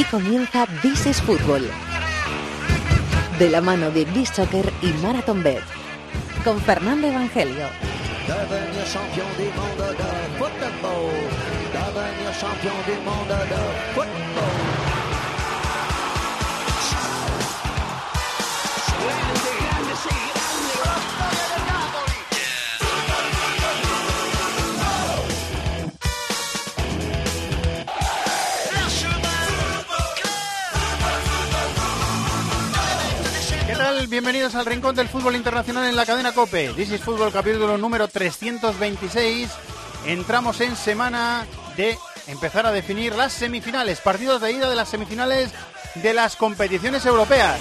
Aquí comienza This is Fútbol. De la mano de This Soccer y Marathon Bet. Con Fernando Evangelio. Bienvenidos al Rincón del Fútbol Internacional en la cadena COPE. This is Fútbol, capítulo número 326. Entramos en semana de empezar a definir las semifinales, partidos de ida de las semifinales de las competiciones europeas.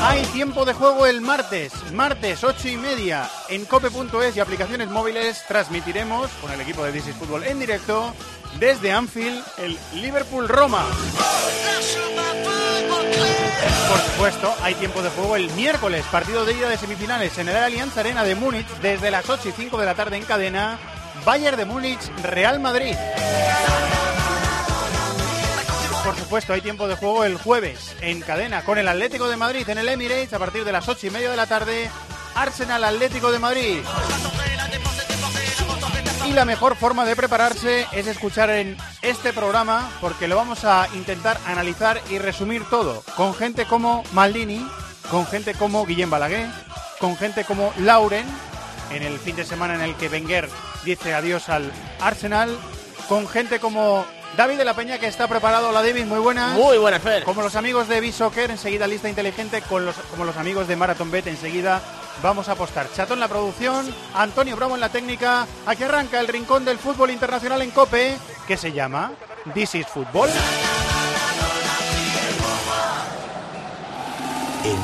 Hay tiempo de juego el martes, martes 8 y media en cope.es y aplicaciones móviles. Transmitiremos con el equipo de This is Fútbol en directo desde Anfield el Liverpool-Roma. Por supuesto, hay tiempo de juego el miércoles, partido de ida de semifinales en el Allianz Arena de Múnich desde las 8 y 5 de la tarde en cadena. Bayern de Múnich, Real Madrid. Por supuesto, hay tiempo de juego el jueves en cadena con el Atlético de Madrid en el Emirates a partir de las 8 y media de la tarde. Arsenal Atlético de Madrid. Y la mejor forma de prepararse es escuchar en este programa porque lo vamos a intentar analizar y resumir todo con gente como Maldini, con gente como Guillem Balaguer, con gente como Lauren en el fin de semana en el que Wenger dice adiós al Arsenal, con gente como David de la Peña que está preparado. Hola David, muy buenas. Muy buenas, Fer. Como los amigos de Bisoccer, enseguida lista inteligente, con los, como los amigos de Marathon Bet, enseguida vamos a apostar. Chato en la producción, Antonio Bravo en la técnica. Aquí arranca el rincón del fútbol internacional en Cope, que se llama This is Fútbol.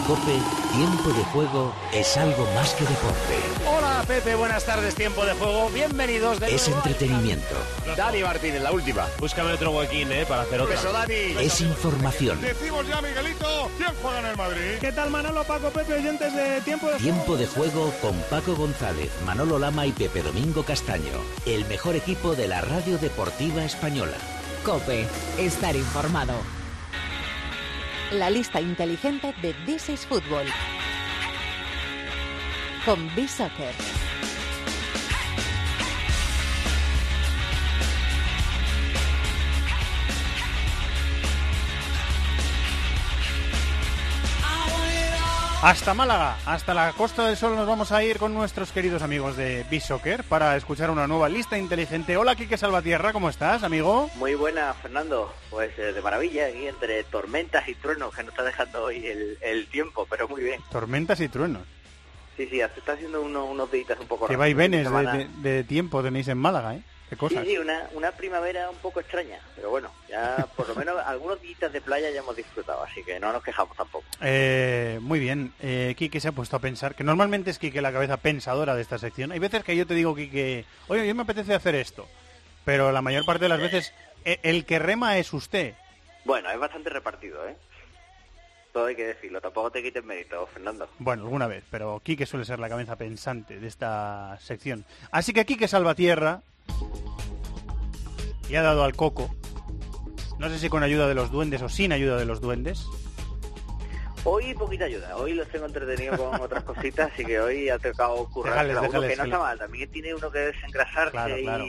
Cope, tiempo de juego es algo más que deporte. Hola, Pepe, buenas tardes, tiempo de juego. Bienvenidos de Es nuevo entretenimiento. Dani Martínez, la última. Búscame otro huequín, ¿eh? Para hacer otra. Eso, Dani. Es información. Decimos ya, Miguelito, ¿quién juega en el Madrid? ¿Qué tal Manolo, Paco, Pepe, oyentes de Tiempo de Tiempo de juego con Paco González, Manolo Lama y Pepe Domingo Castaño. El mejor equipo de la radio deportiva española. Cope. Estar informado. La lista inteligente de This is Fútbol. Con B-Soccer. Hasta Málaga, hasta la Costa del Sol nos vamos a ir con nuestros queridos amigos de B-Soccer para escuchar una nueva lista inteligente. Hola, Quique Salvatierra, ¿cómo estás, amigo? Muy buena, Fernando. Pues eh, de maravilla, aquí entre tormentas y truenos que nos está dejando hoy el, el tiempo, pero muy bien. Tormentas y truenos. Sí, sí, se está haciendo uno- unos días un poco raros. vaivenes de- de tiempo tenéis en Málaga, ¿eh? Qué Sí, cosas. sí, una, una primavera un poco extraña, pero bueno, ya por lo menos algunos días de playa ya hemos disfrutado, así que no nos quejamos tampoco. Eh, muy bien, eh, Quique se ha puesto a pensar, que normalmente es Quique la cabeza pensadora de esta sección. Hay veces que yo te digo, Quique, oye, yo me apetece hacer esto, pero la mayor parte de las veces eh, el que rema es usted. Bueno, es bastante repartido, ¿eh? Todo hay que decirlo, tampoco te quites mérito, Fernando. Bueno, alguna vez, pero Quique suele ser la cabeza pensante de esta sección. Así que Quique Salvatierra y ha dado al coco. No sé si con ayuda de los duendes o sin ayuda de los duendes. Hoy poquita ayuda, hoy los tengo entretenidos con otras cositas, así que hoy ha tocado currar que no está mal, también tiene uno que desengrasarse Claro, y, claro.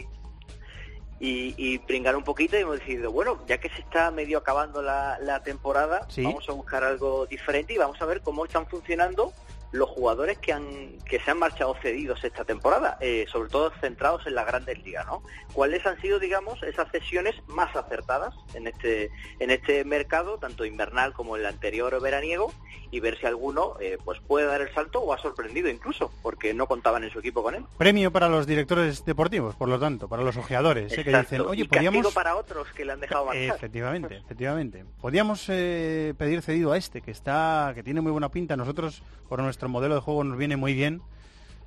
y, y pringar un poquito y hemos decidido, bueno, ya que se está medio acabando la, la temporada, Sí. vamos a buscar algo diferente y vamos a ver cómo están funcionando los jugadores que han que se han marchado cedidos esta temporada, eh, sobre todo centrados en las grandes ligas, ¿no? ¿Cuáles han sido, digamos, esas cesiones más acertadas en este en este mercado, tanto invernal como el anterior veraniego, y ver si alguno eh, pues puede dar el salto o ha sorprendido incluso, porque no contaban en su equipo con él. Premio para los directores deportivos, por lo tanto, para los ojeadores, ¿eh? que dicen, oye, y podíamos... para otros que le han dejado marchar. Efectivamente, efectivamente. Podíamos eh, pedir cedido a este, que está, que tiene muy buena pinta. Nosotros, por nuestro modelo de juego, nos viene muy bien.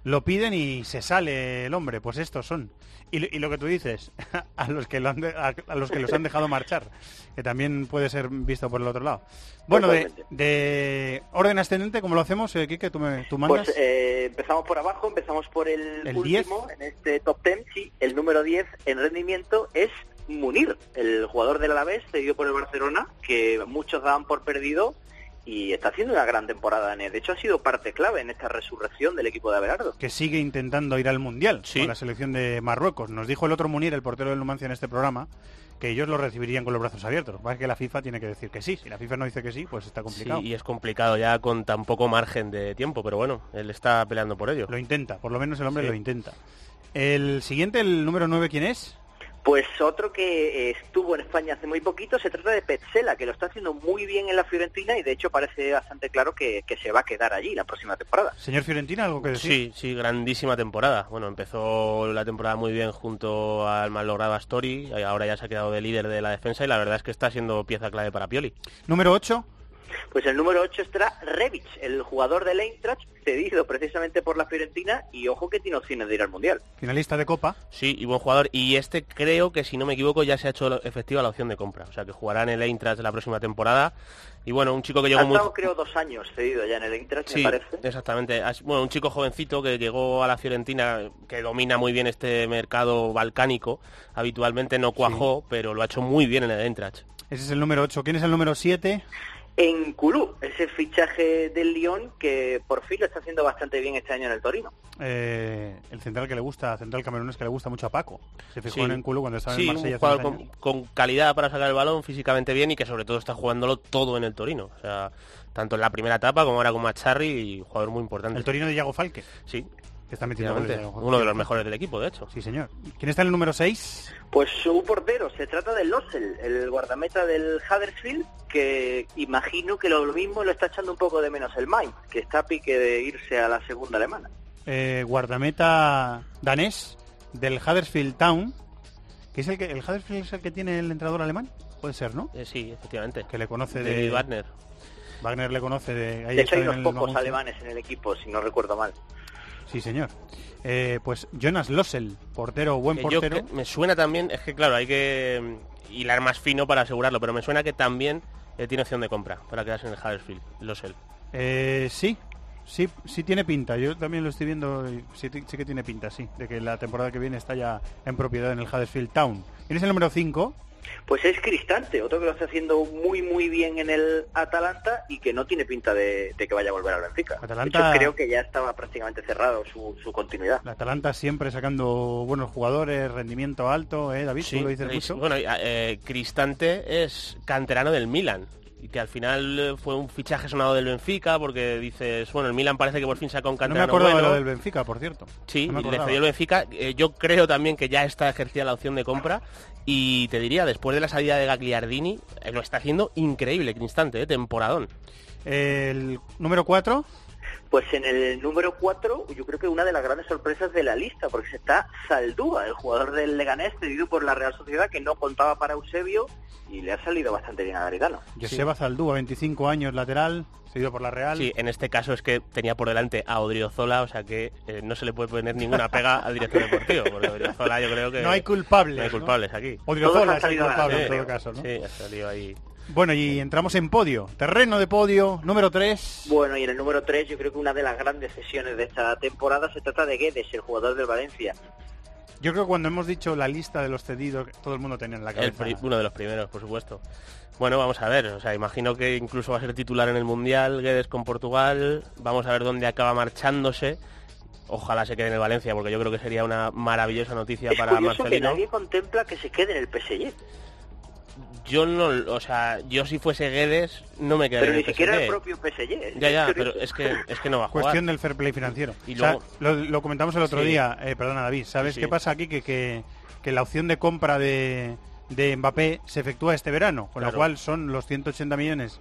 Lo piden y se sale el hombre. Pues estos son. Y, lo- y lo que tú dices, a los que lo han de- a, a los que los han dejado marchar, que también puede ser visto por el otro lado. Bueno, de, de orden ascendente, ¿cómo lo hacemos, eh, Quique? ¿Tú, me, tú mandas? Pues eh, empezamos por abajo, empezamos por el, ¿El último en este top 10. Sí, el número 10 en rendimiento es Munir, el jugador del Alavés, cedido por el Barcelona, que muchos daban por perdido y está haciendo una gran temporada en él. De hecho, ha sido parte clave en esta resurrección del equipo de Abelardo. Que sigue intentando ir al Mundial Sí. con la selección de Marruecos. Nos dijo el otro Munir, el portero del Numancia en este programa, que ellos lo recibirían con los brazos abiertos. Lo que la FIFA tiene que decir que sí. Si la FIFA no dice que sí, pues está complicado. Sí, y es complicado ya con tan poco margen de tiempo, pero bueno, él está peleando por ello. Lo intenta, por lo menos el hombre Sí. lo intenta. El siguiente, el número 9, ¿quién es? Pues otro que eh, estuvo en España hace muy poquito, se trata de Petzela, que lo está haciendo muy bien en la Fiorentina y de hecho parece bastante claro que, que se va a quedar allí la próxima temporada. Señor Fiorentina, ¿algo que decir? Sí, sí, grandísima temporada. Bueno, empezó la temporada muy bien junto al malogrado Astori, y ahora ya se ha quedado de líder de la defensa y la verdad es que está siendo pieza clave para Pioli. Número 8, Pues el número 8 estará Rebic, el jugador del Eintracht, cedido precisamente por la Fiorentina y ojo que tiene opciones de ir al Mundial. finalista de Copa. Sí, y buen jugador. Y este creo que, si no me equivoco, ya se ha hecho efectiva la opción de compra. O sea, que jugará en el Eintracht la próxima temporada. Y bueno, un chico que llegó Ha muy... estado creo dos años cedido ya en el Eintracht, Sí, me parece. exactamente. Bueno, un chico jovencito que llegó a la Fiorentina, que domina muy bien este mercado balcánico. Habitualmente no cuajó, pero lo ha hecho muy bien en el Eintracht. Ese es el número 8. ¿Quién es el número 7? En Kulú, ese fichaje del Lyon que por fin lo está haciendo bastante bien este año en el Torino. Eh, el central que le gusta, central camerunés que le gusta mucho a Paco. Se fijó Sí. en Enculo cuando estaba Sí, en Marsella. jugador con calidad para sacar el balón, físicamente bien y que sobre todo está jugándolo todo en el Torino. O sea, tanto en la primera etapa como ahora con Macharri y jugador muy importante. El Torino de Iago Falque, Sí, que está metiendo goles. Uno de los mejores del equipo, de hecho. Sí, señor. ¿Quién está en el número 6? Pues su portero, se trata de Lossel, el guardameta del Huddersfield, que imagino que lo mismo lo está echando un poco de menos el Mainz, que está a pique de irse a la segunda alemana. Eh, guardameta danés del Huddersfield Town, que es el que el Huddersfield es el que tiene el entrenador alemán, puede ser, ¿no? Eh, sí, efectivamente. Que le conoce David de Wagner. Wagner le conoce de ahí De hecho, hay unos pocos alemanes en el equipo, si no recuerdo mal. Sí, señor. Eh, pues Jonas Lossel, portero, buen Que portero. me suena también, es que claro, hay que mm, hilar más fino para asegurarlo, pero me suena que también eh, tiene opción de compra para quedarse en el Huddersfield, Losel. Eh, sí, sí, sí tiene pinta. Yo también lo estoy viendo. Sí, sí que tiene pinta, sí, de que la temporada que viene está ya en propiedad en el Huddersfield Town. ¿Quién es el número 5? Pues es Cristante, otro que lo está haciendo muy muy bien en el Atalanta y que no tiene pinta de, de que vaya a volver al Benfica. Atalanta- De hecho, creo que ya estaba prácticamente cerrado su, su continuidad. La Atalanta siempre sacando buenos jugadores, rendimiento alto, ¿eh, David? ¿Tú lo dices mucho? Bueno, eh, Cristante es canterano del Milan. Y que al final eh, fue un fichaje sonado del Benfica porque dices, bueno, el Milan parece que por fin saca un no me canterano acordaba bueno. lo del Benfica, por cierto. Sí, No le cedió el Benfica. Eh, yo creo también que ya está ejercida la opción de compra. Y te diría, después de la salida de Gagliardini, eh, lo está haciendo increíble, Cristante, eh, temporadón. El número 4, Pues en el número 4, yo creo que una de las grandes sorpresas de la lista, porque se está Saldúa, el jugador del Leganés, cedido por la Real Sociedad, que no contaba para Eusebio y le ha salido bastante bien a Garitano. Joseba Zaldúa, 25 años, lateral, seguido por la Real. Sí, en este caso es que tenía por delante a Odriozola, o sea que eh, no se le puede poner ninguna pega al director deportivo, porque Odriozola yo creo que... No hay culpables, No hay ¿no? culpables aquí. Odriozola es el culpable en todo caso, ¿no? Sí, ha salido ahí. Bueno, y entramos en podio. Terreno de podio, número 3. Bueno, y en el número 3, yo creo que una de las grandes sesiones de esta temporada se trata de Guedes, el jugador del Valencia. Yo creo que cuando hemos dicho la lista de los cedidos, todo el mundo tenía en la cabeza. uno de los primeros, por supuesto. Bueno, vamos a ver. O sea, imagino que incluso va a ser titular en el Mundial, Guedes con Portugal. Vamos a ver dónde acaba marchándose. Ojalá se quede en el Valencia, porque yo creo que sería una maravillosa noticia Es para que Marcelino. nadie contempla que se quede en el PSG, Yo no, o sea, yo si fuese Guedes no me quedaría pero en ni el siquiera PSG. el propio PSG. Ya, ya, Es pero es que, es que no va a jugar. Cuestión del fair play financiero. Y O sea, luego- lo, lo comentamos el otro Sí. día, eh, perdona David, ¿sabes Sí, qué pasa aquí? Que, que, que la opción de compra de, de Mbappé se efectúa este verano, con lo Claro. cual son los 180 millones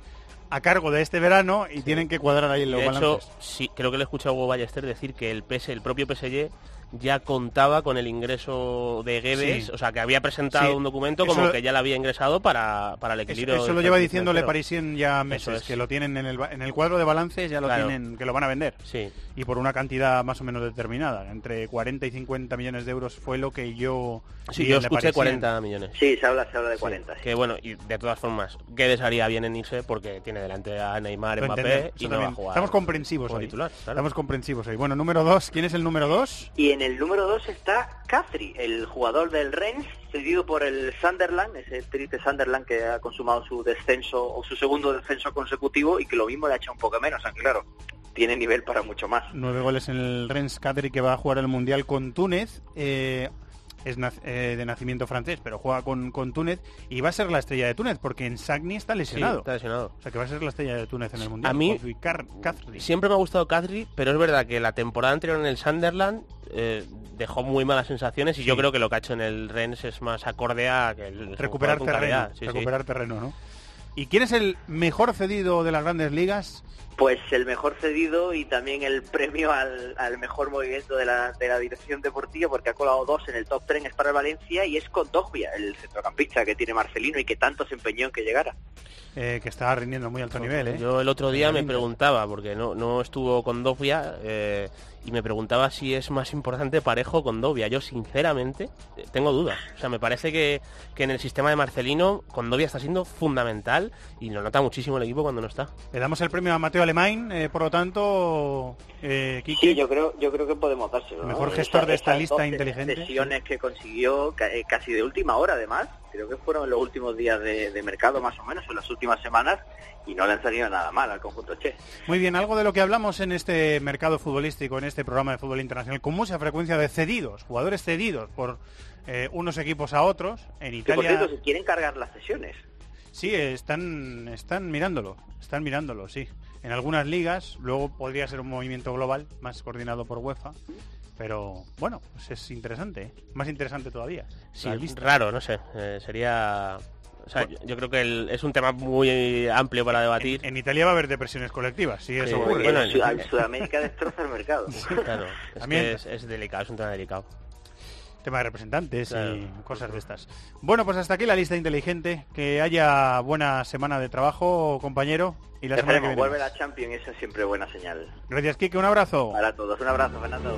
a cargo de este verano y tienen que cuadrar ahí los de hecho, balances. sí, creo que le he escuchado a Hugo Ballester decir que el PS, el propio PSG ya contaba con el ingreso de Guedes, Sí. o sea, que había presentado Sí. un documento como que ya lo había ingresado para, para el Eso, equilibrio. eso lo lleva diciéndole. Parisien ya meses, es. que lo tienen en el, ba- en el cuadro de balances, ya lo Claro. tienen, que lo van a vender. Sí, Y por una cantidad más o menos determinada, entre 40 y 50 millones de euros fue lo que yo... sí yo Le escuché Parisien. 40 millones. Sí, se habla, se habla de Sí, 40. sí. Que bueno, y de todas formas, Guedes haría bien en irse porque tiene delante a Neymar, Lo Mbappé y eso no va a jugar. Estamos comprensivos como hoy. titular, claro. Estamos comprensivos hoy. Bueno, número dos. ¿Quién es el número dos? Y en el número 2 está Cathri, el jugador del Rennes, cedido por el Sunderland, ese triste Sunderland que ha consumado su descenso o su segundo descenso consecutivo y que lo mismo le ha hecho un poco menos, aunque claro, tiene nivel para mucho más. Nueve goles en el Rennes Cathri que va a jugar el Mundial con Túnez. Eh, es eh, de nacimiento francés, pero juega con, con, Túnez y va a ser la estrella de Túnez, porque en Sagni está lesionado. Sí, está lesionado. O sea que va a ser la estrella de Túnez en el Mundial. A mí siempre me ha gustado Kadri, pero es verdad que la temporada anterior en el Sunderland eh, dejó muy malas sensaciones y yo creo que lo que ha hecho en el Rennes es más acorde a que el recuperar terreno, recuperar terreno, ¿no? ¿Y quién es el mejor cedido de las grandes ligas? Pues el mejor cedido y también el premio al, mejor movimiento de la, de la, dirección deportiva, porque ha colado dos en el top 3 es para el Valencia y es con Dogbia, el centrocampista que tiene Marcelino y que tanto se empeñó en que llegara. Eh, que está rindiendo muy alto nivel. ¿eh? Yo el otro día me preguntaba, porque no, no estuvo con Dogbia, eh, y me preguntaba si es más importante Parejo con Dobia. Yo sinceramente tengo dudas. O sea, me parece que, en el sistema de Marcelino con Dobia está siendo fundamental y lo nota muchísimo el equipo cuando no está. Le damos el premio a Mateo Alemán, eh, por lo tanto, eh, Sí, yo creo, yo creo que podemos dárselo. Mejor gestor de esta lista inteligente. Sesiones que consiguió eh, casi de última hora, además. Creo que fueron los últimos días de, de mercado, más o menos, en las últimas semanas y no le han salido nada mal al conjunto Che. Muy bien, algo de lo que hablamos en este mercado futbolístico, en este programa de fútbol internacional, con mucha frecuencia de cedidos, jugadores cedidos por eh, unos equipos a otros. En Italia. por cierto, si quieren cargar las sesiones. Sí, están, están mirándolo, están mirándolo, sí. En algunas ligas, luego podría ser un movimiento global, más coordinado por UEFA. Pero bueno, pues es interesante, ¿eh? más interesante todavía. Sí, raro, no sé. Eh, sería yo, creo que es un tema muy amplio para debatir. En, Italia va a haber depresiones colectivas, sí, eso ocurre. Bueno, en, Sudamérica destroza el mercado. claro, es, es, delicado, es un tema delicado. Tema de representantes y cosas de estas. Bueno, pues hasta aquí la lista inteligente. Que haya buena semana de trabajo, compañero. Y la semana que viene vuelve la Champions, esa es siempre buena señal. Gracias, Kike, un abrazo. Para todos, un abrazo, Fernando.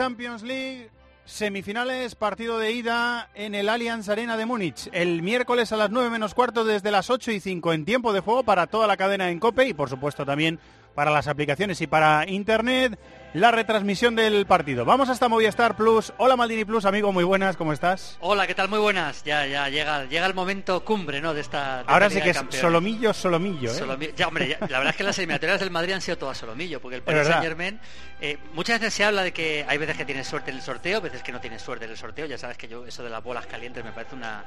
Champions League, semifinales, partido de ida en el Allianz Arena de Múnich. El miércoles a las 9 menos cuarto desde las 8 y 5 en tiempo de juego para toda la cadena en COPE y por supuesto también para las aplicaciones y para Internet la retransmisión del partido. Vamos hasta Movistar Plus. Hola Maldini Plus, amigo, muy buenas, ¿cómo estás? Hola, ¿qué tal? Muy buenas. Ya, ya llega, llega el momento cumbre, ¿no? De esta. Ahora sí que es solomillo, solomillo, ¿eh? Ya, hombre, la verdad es que las eliminatorias del Madrid han sido todas solomillo, porque el Paris Saint Germain. Eh, muchas veces se habla de que hay veces que tienes suerte en el sorteo, veces que no tienes suerte en el sorteo. Ya sabes que yo eso de las bolas calientes me parece una,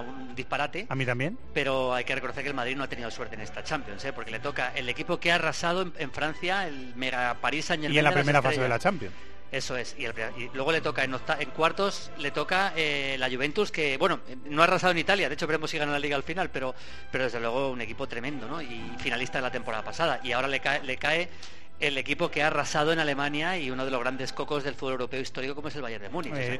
un disparate. A mí también. Pero hay que reconocer que el Madrid no ha tenido suerte en esta Champions, ¿eh? porque le toca el equipo que ha arrasado en, Francia, el Mega París Saint Germain. En la primera fase de la Champions. Eso es. Y, luego le toca en, en cuartos, le toca eh, la Juventus, que, bueno, no ha arrasado en Italia. De hecho, veremos si gana la liga al final, pero, pero desde luego un equipo tremendo, ¿no? Y finalista de la temporada pasada. Y ahora le cae, le cae el equipo que ha arrasado en Alemania y uno de los grandes cocos del fútbol europeo histórico como es el Bayern de Múnich. Eh,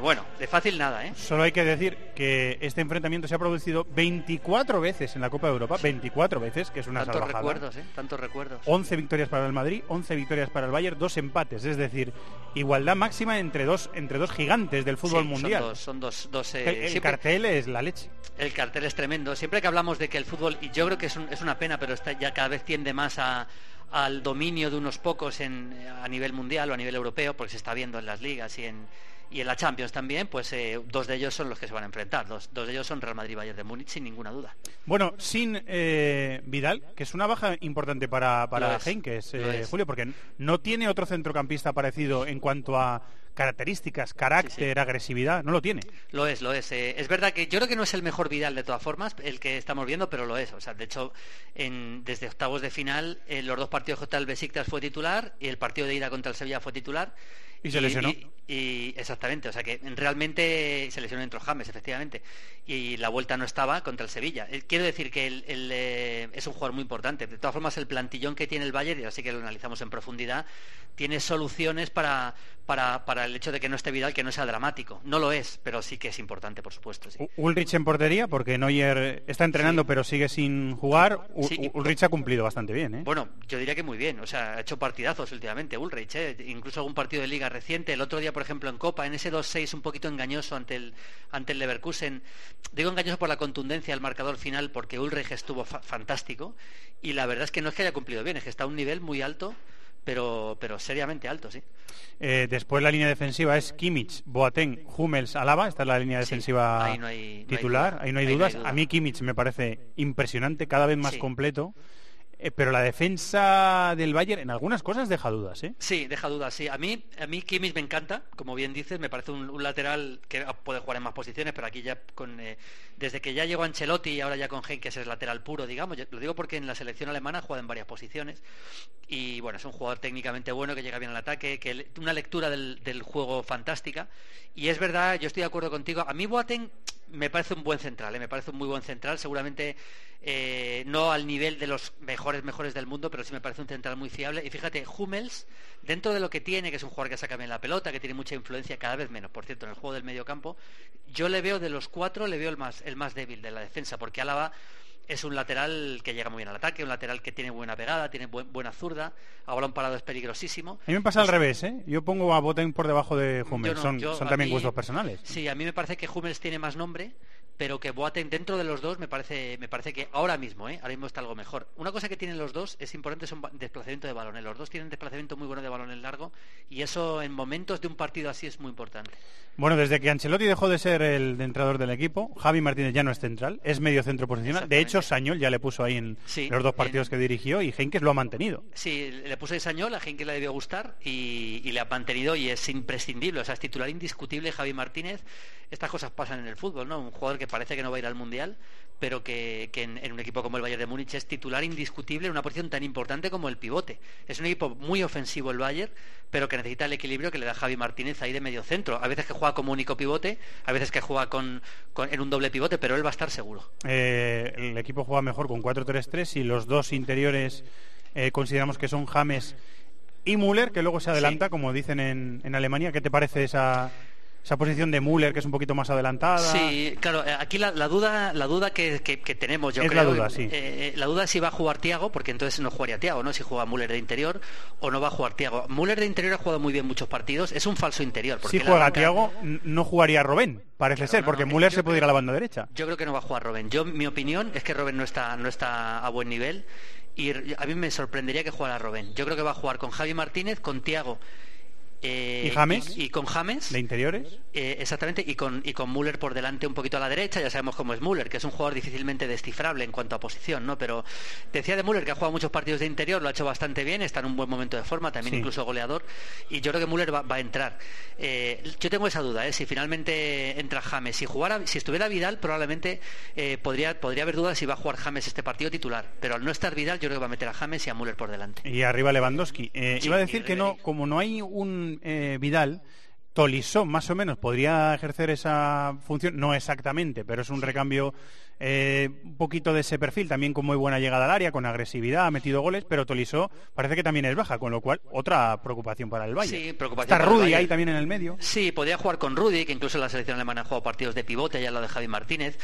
bueno, de fácil nada, ¿eh? Solo hay que decir que este enfrentamiento se ha producido 24 veces en la Copa de Europa, 24 veces, que es una Tantos recuerdos, ¿eh? Tantos recuerdos. 11 victorias para el Madrid, 11 victorias para el Bayern, dos empates, es decir, igualdad máxima entre dos entre dos gigantes del fútbol mundial. Son dos, dos, eh, el, cartel es la leche. El cartel es tremendo. Siempre que hablamos de que el fútbol, y yo creo que es, es una pena, pero está, ya cada vez tiende más a al dominio de unos pocos en, a nivel mundial o a nivel europeo, porque se está viendo en las ligas y en, y en la Champions también, pues eh, dos de ellos son los que se van a enfrentar. Dos, dos de ellos son Real Madrid y Bayern de Múnich, sin ninguna duda. Bueno, sin eh, Vidal, que es una baja importante para, para Henkes, eh, Julio, porque no tiene otro centrocampista parecido en cuanto a características, carácter, agresividad, no lo tiene. Lo es, lo es. Eh, es verdad que yo creo que no es el mejor Vidal de todas formas, el que estamos viendo, pero lo es. O sea, de hecho, en, desde octavos de final, en los dos partidos contra el Besiktas fue titular y el partido de ida contra el Sevilla fue titular. Y se lesionó. Y, exactamente, o sea que realmente se lesionó en James, efectivamente. Y la vuelta no estaba contra el Sevilla. Eh, quiero decir que él, eh, es un jugador muy importante. De todas formas, el plantillón que tiene el Bayern, y así que lo analizamos en profundidad, tiene soluciones para, para, para el hecho de que no esté Vidal, que no sea dramático. No lo es, pero sí que es importante, por supuesto. Sí. Ulrich en portería, porque Neuer está entrenando pero sigue sin jugar. U- Sí. U- Ulrich ha cumplido bastante bien, ¿eh? Bueno, yo diría que muy bien, o sea, ha hecho partidazos últimamente Ulrich, ¿eh? incluso algún partido de liga reciente, el otro día, por ejemplo, en Copa, en ese 2-6 un poquito engañoso ante el, ante el Leverkusen, digo engañoso por la contundencia del marcador final, porque Ulrich estuvo fa- fantástico, y la verdad es que no es que haya cumplido bien, es que está a un nivel muy alto, pero, pero seriamente alto, sí. Eh, después la línea defensiva es Kimmich, Boateng, Hummels, Alaba. Esta es la línea Sí, defensiva ahí no hay- no hay titular. ahí no hay Ahí no dudas. hay duda. A mí Kimmich me parece impresionante, cada vez más Sí. completo. Eh, pero la defensa del Bayern en algunas cosas deja dudas, ¿eh? Sí, deja dudas, sí. A mí, a mí Kimmich me encanta, como bien dices, me parece un, lateral que puede jugar en más posiciones, pero aquí ya con eh, desde que ya llegó Ancelotti y ahora ya con Henkes es lateral puro, digamos. Lo digo porque en la selección alemana juega en varias posiciones y bueno, es un jugador técnicamente bueno que llega bien al ataque, que le- una lectura del, del juego fantástica. Y es verdad, yo estoy de acuerdo contigo. A mí Boateng me parece un buen central, ¿eh? me parece un muy buen central, seguramente eh, no al nivel de los mejores mejores del mundo, pero sí me parece un central muy fiable. Y fíjate, Hummels, dentro de lo que tiene, que es un jugador que saca bien la pelota, que tiene mucha influencia, cada vez menos, por cierto, en el juego del medio campo, yo le veo de los cuatro, le veo el más, el más débil de la defensa, porque Álava es un lateral que llega muy bien al ataque, un lateral que tiene buena pegada, tiene buen- buena zurda, a balón parado es peligrosísimo. A mí me pasa al revés, ¿eh? Yo pongo a Boateng por debajo de Hummels. No, son también mí- gustos personales. Sí, a mí me parece que Hummels tiene más nombre, pero que Boateng dentro de los dos me parece me parece que ahora mismo, ¿eh? ahora mismo está algo mejor. Una cosa que tienen los dos es importante son desplazamiento de balones. Los dos tienen desplazamiento muy bueno de balón en largo y eso en momentos de un partido así es muy importante. Bueno, desde que Ancelotti dejó de ser el entrenador del equipo, Javi Martínez ya no es central, es medio centro posicional. De hecho, Sañol ya le puso ahí en Sí, los dos partidos en- que dirigió y Henkes lo ha mantenido. Sí, le puso de Sañol, a gente le debió gustar y, y le ha mantenido y es imprescindible, o sea, es titular indiscutible Javi Martínez. Estas cosas pasan en el fútbol, ¿no? Un jugador que parece que no va a ir al Mundial, pero que, que en, en un equipo como el Bayern de Múnich es titular indiscutible en una posición tan importante como el pivote. Es un equipo muy ofensivo el Bayern, pero que necesita el equilibrio que le da Javi Martínez ahí de medio centro. A veces que juega como único pivote, a veces que juega con, con- en un doble pivote, pero él va a estar seguro. Eh, el equipo juega mejor con 4-3-3 y los dos interiores eh, consideramos que son James y Müller, que luego se adelanta, como dicen en, en Alemania. ¿Qué te parece esa, esa posición de Müller, que es un poquito más adelantada? Sí, claro, eh, aquí la, la duda la duda que, que- que tenemos, yo Es la creo, duda, eh, sí. eh, la duda es si va a jugar Tiago, porque entonces no jugaría Tiago, ¿no? Si juega Müller de interior o no va a jugar Tiago. Müller de interior ha jugado muy bien muchos partidos, es un falso interior. porque Si juega Tiago, no jugaría Robén, parece ser, no, porque no, Müller se puede ir a la banda derecha. Yo creo que no va a jugar Robben. Yo, mi opinión es que Robben no está, no está a buen nivel y a mí me sorprendería que jugara Robben. Yo creo que va a jugar con Javi Martínez, con Tiago eh, ¿Y James? Y, y con James. ¿De interiores? Eh, exactamente, y con, y con Müller por delante un poquito a la derecha, ya sabemos cómo es Müller, que es un jugador difícilmente descifrable en cuanto a posición, ¿no? Pero decía de Müller que ha jugado muchos partidos de interior, lo ha hecho bastante bien, está en un buen momento de forma, también Sí. incluso goleador, y yo creo que Müller va, va a entrar. Eh, yo tengo esa duda, ¿eh? si finalmente entra James, si jugara, si estuviera Vidal, probablemente podría, podría haber dudas si va a jugar James este partido titular, pero al no estar Vidal, yo creo que va a meter a James y a Müller por delante. Y arriba Lewandowski. Sí, iba a decir que no, como no hay un eh, Vidal, Tolisso más o menos podría ejercer esa función, no exactamente, pero es un recambio eh, un poquito de ese perfil, también con muy buena llegada al área, con agresividad, ha metido goles, pero Tolisso parece que también es baja, con lo cual otra preocupación para el Bayern. Sí, preocupación Está Rudy ahí también en el medio. Sí, podría jugar con Rudy, que incluso en la selección alemana ha jugado partidos de pivote, allá al lado de Javi Martínez.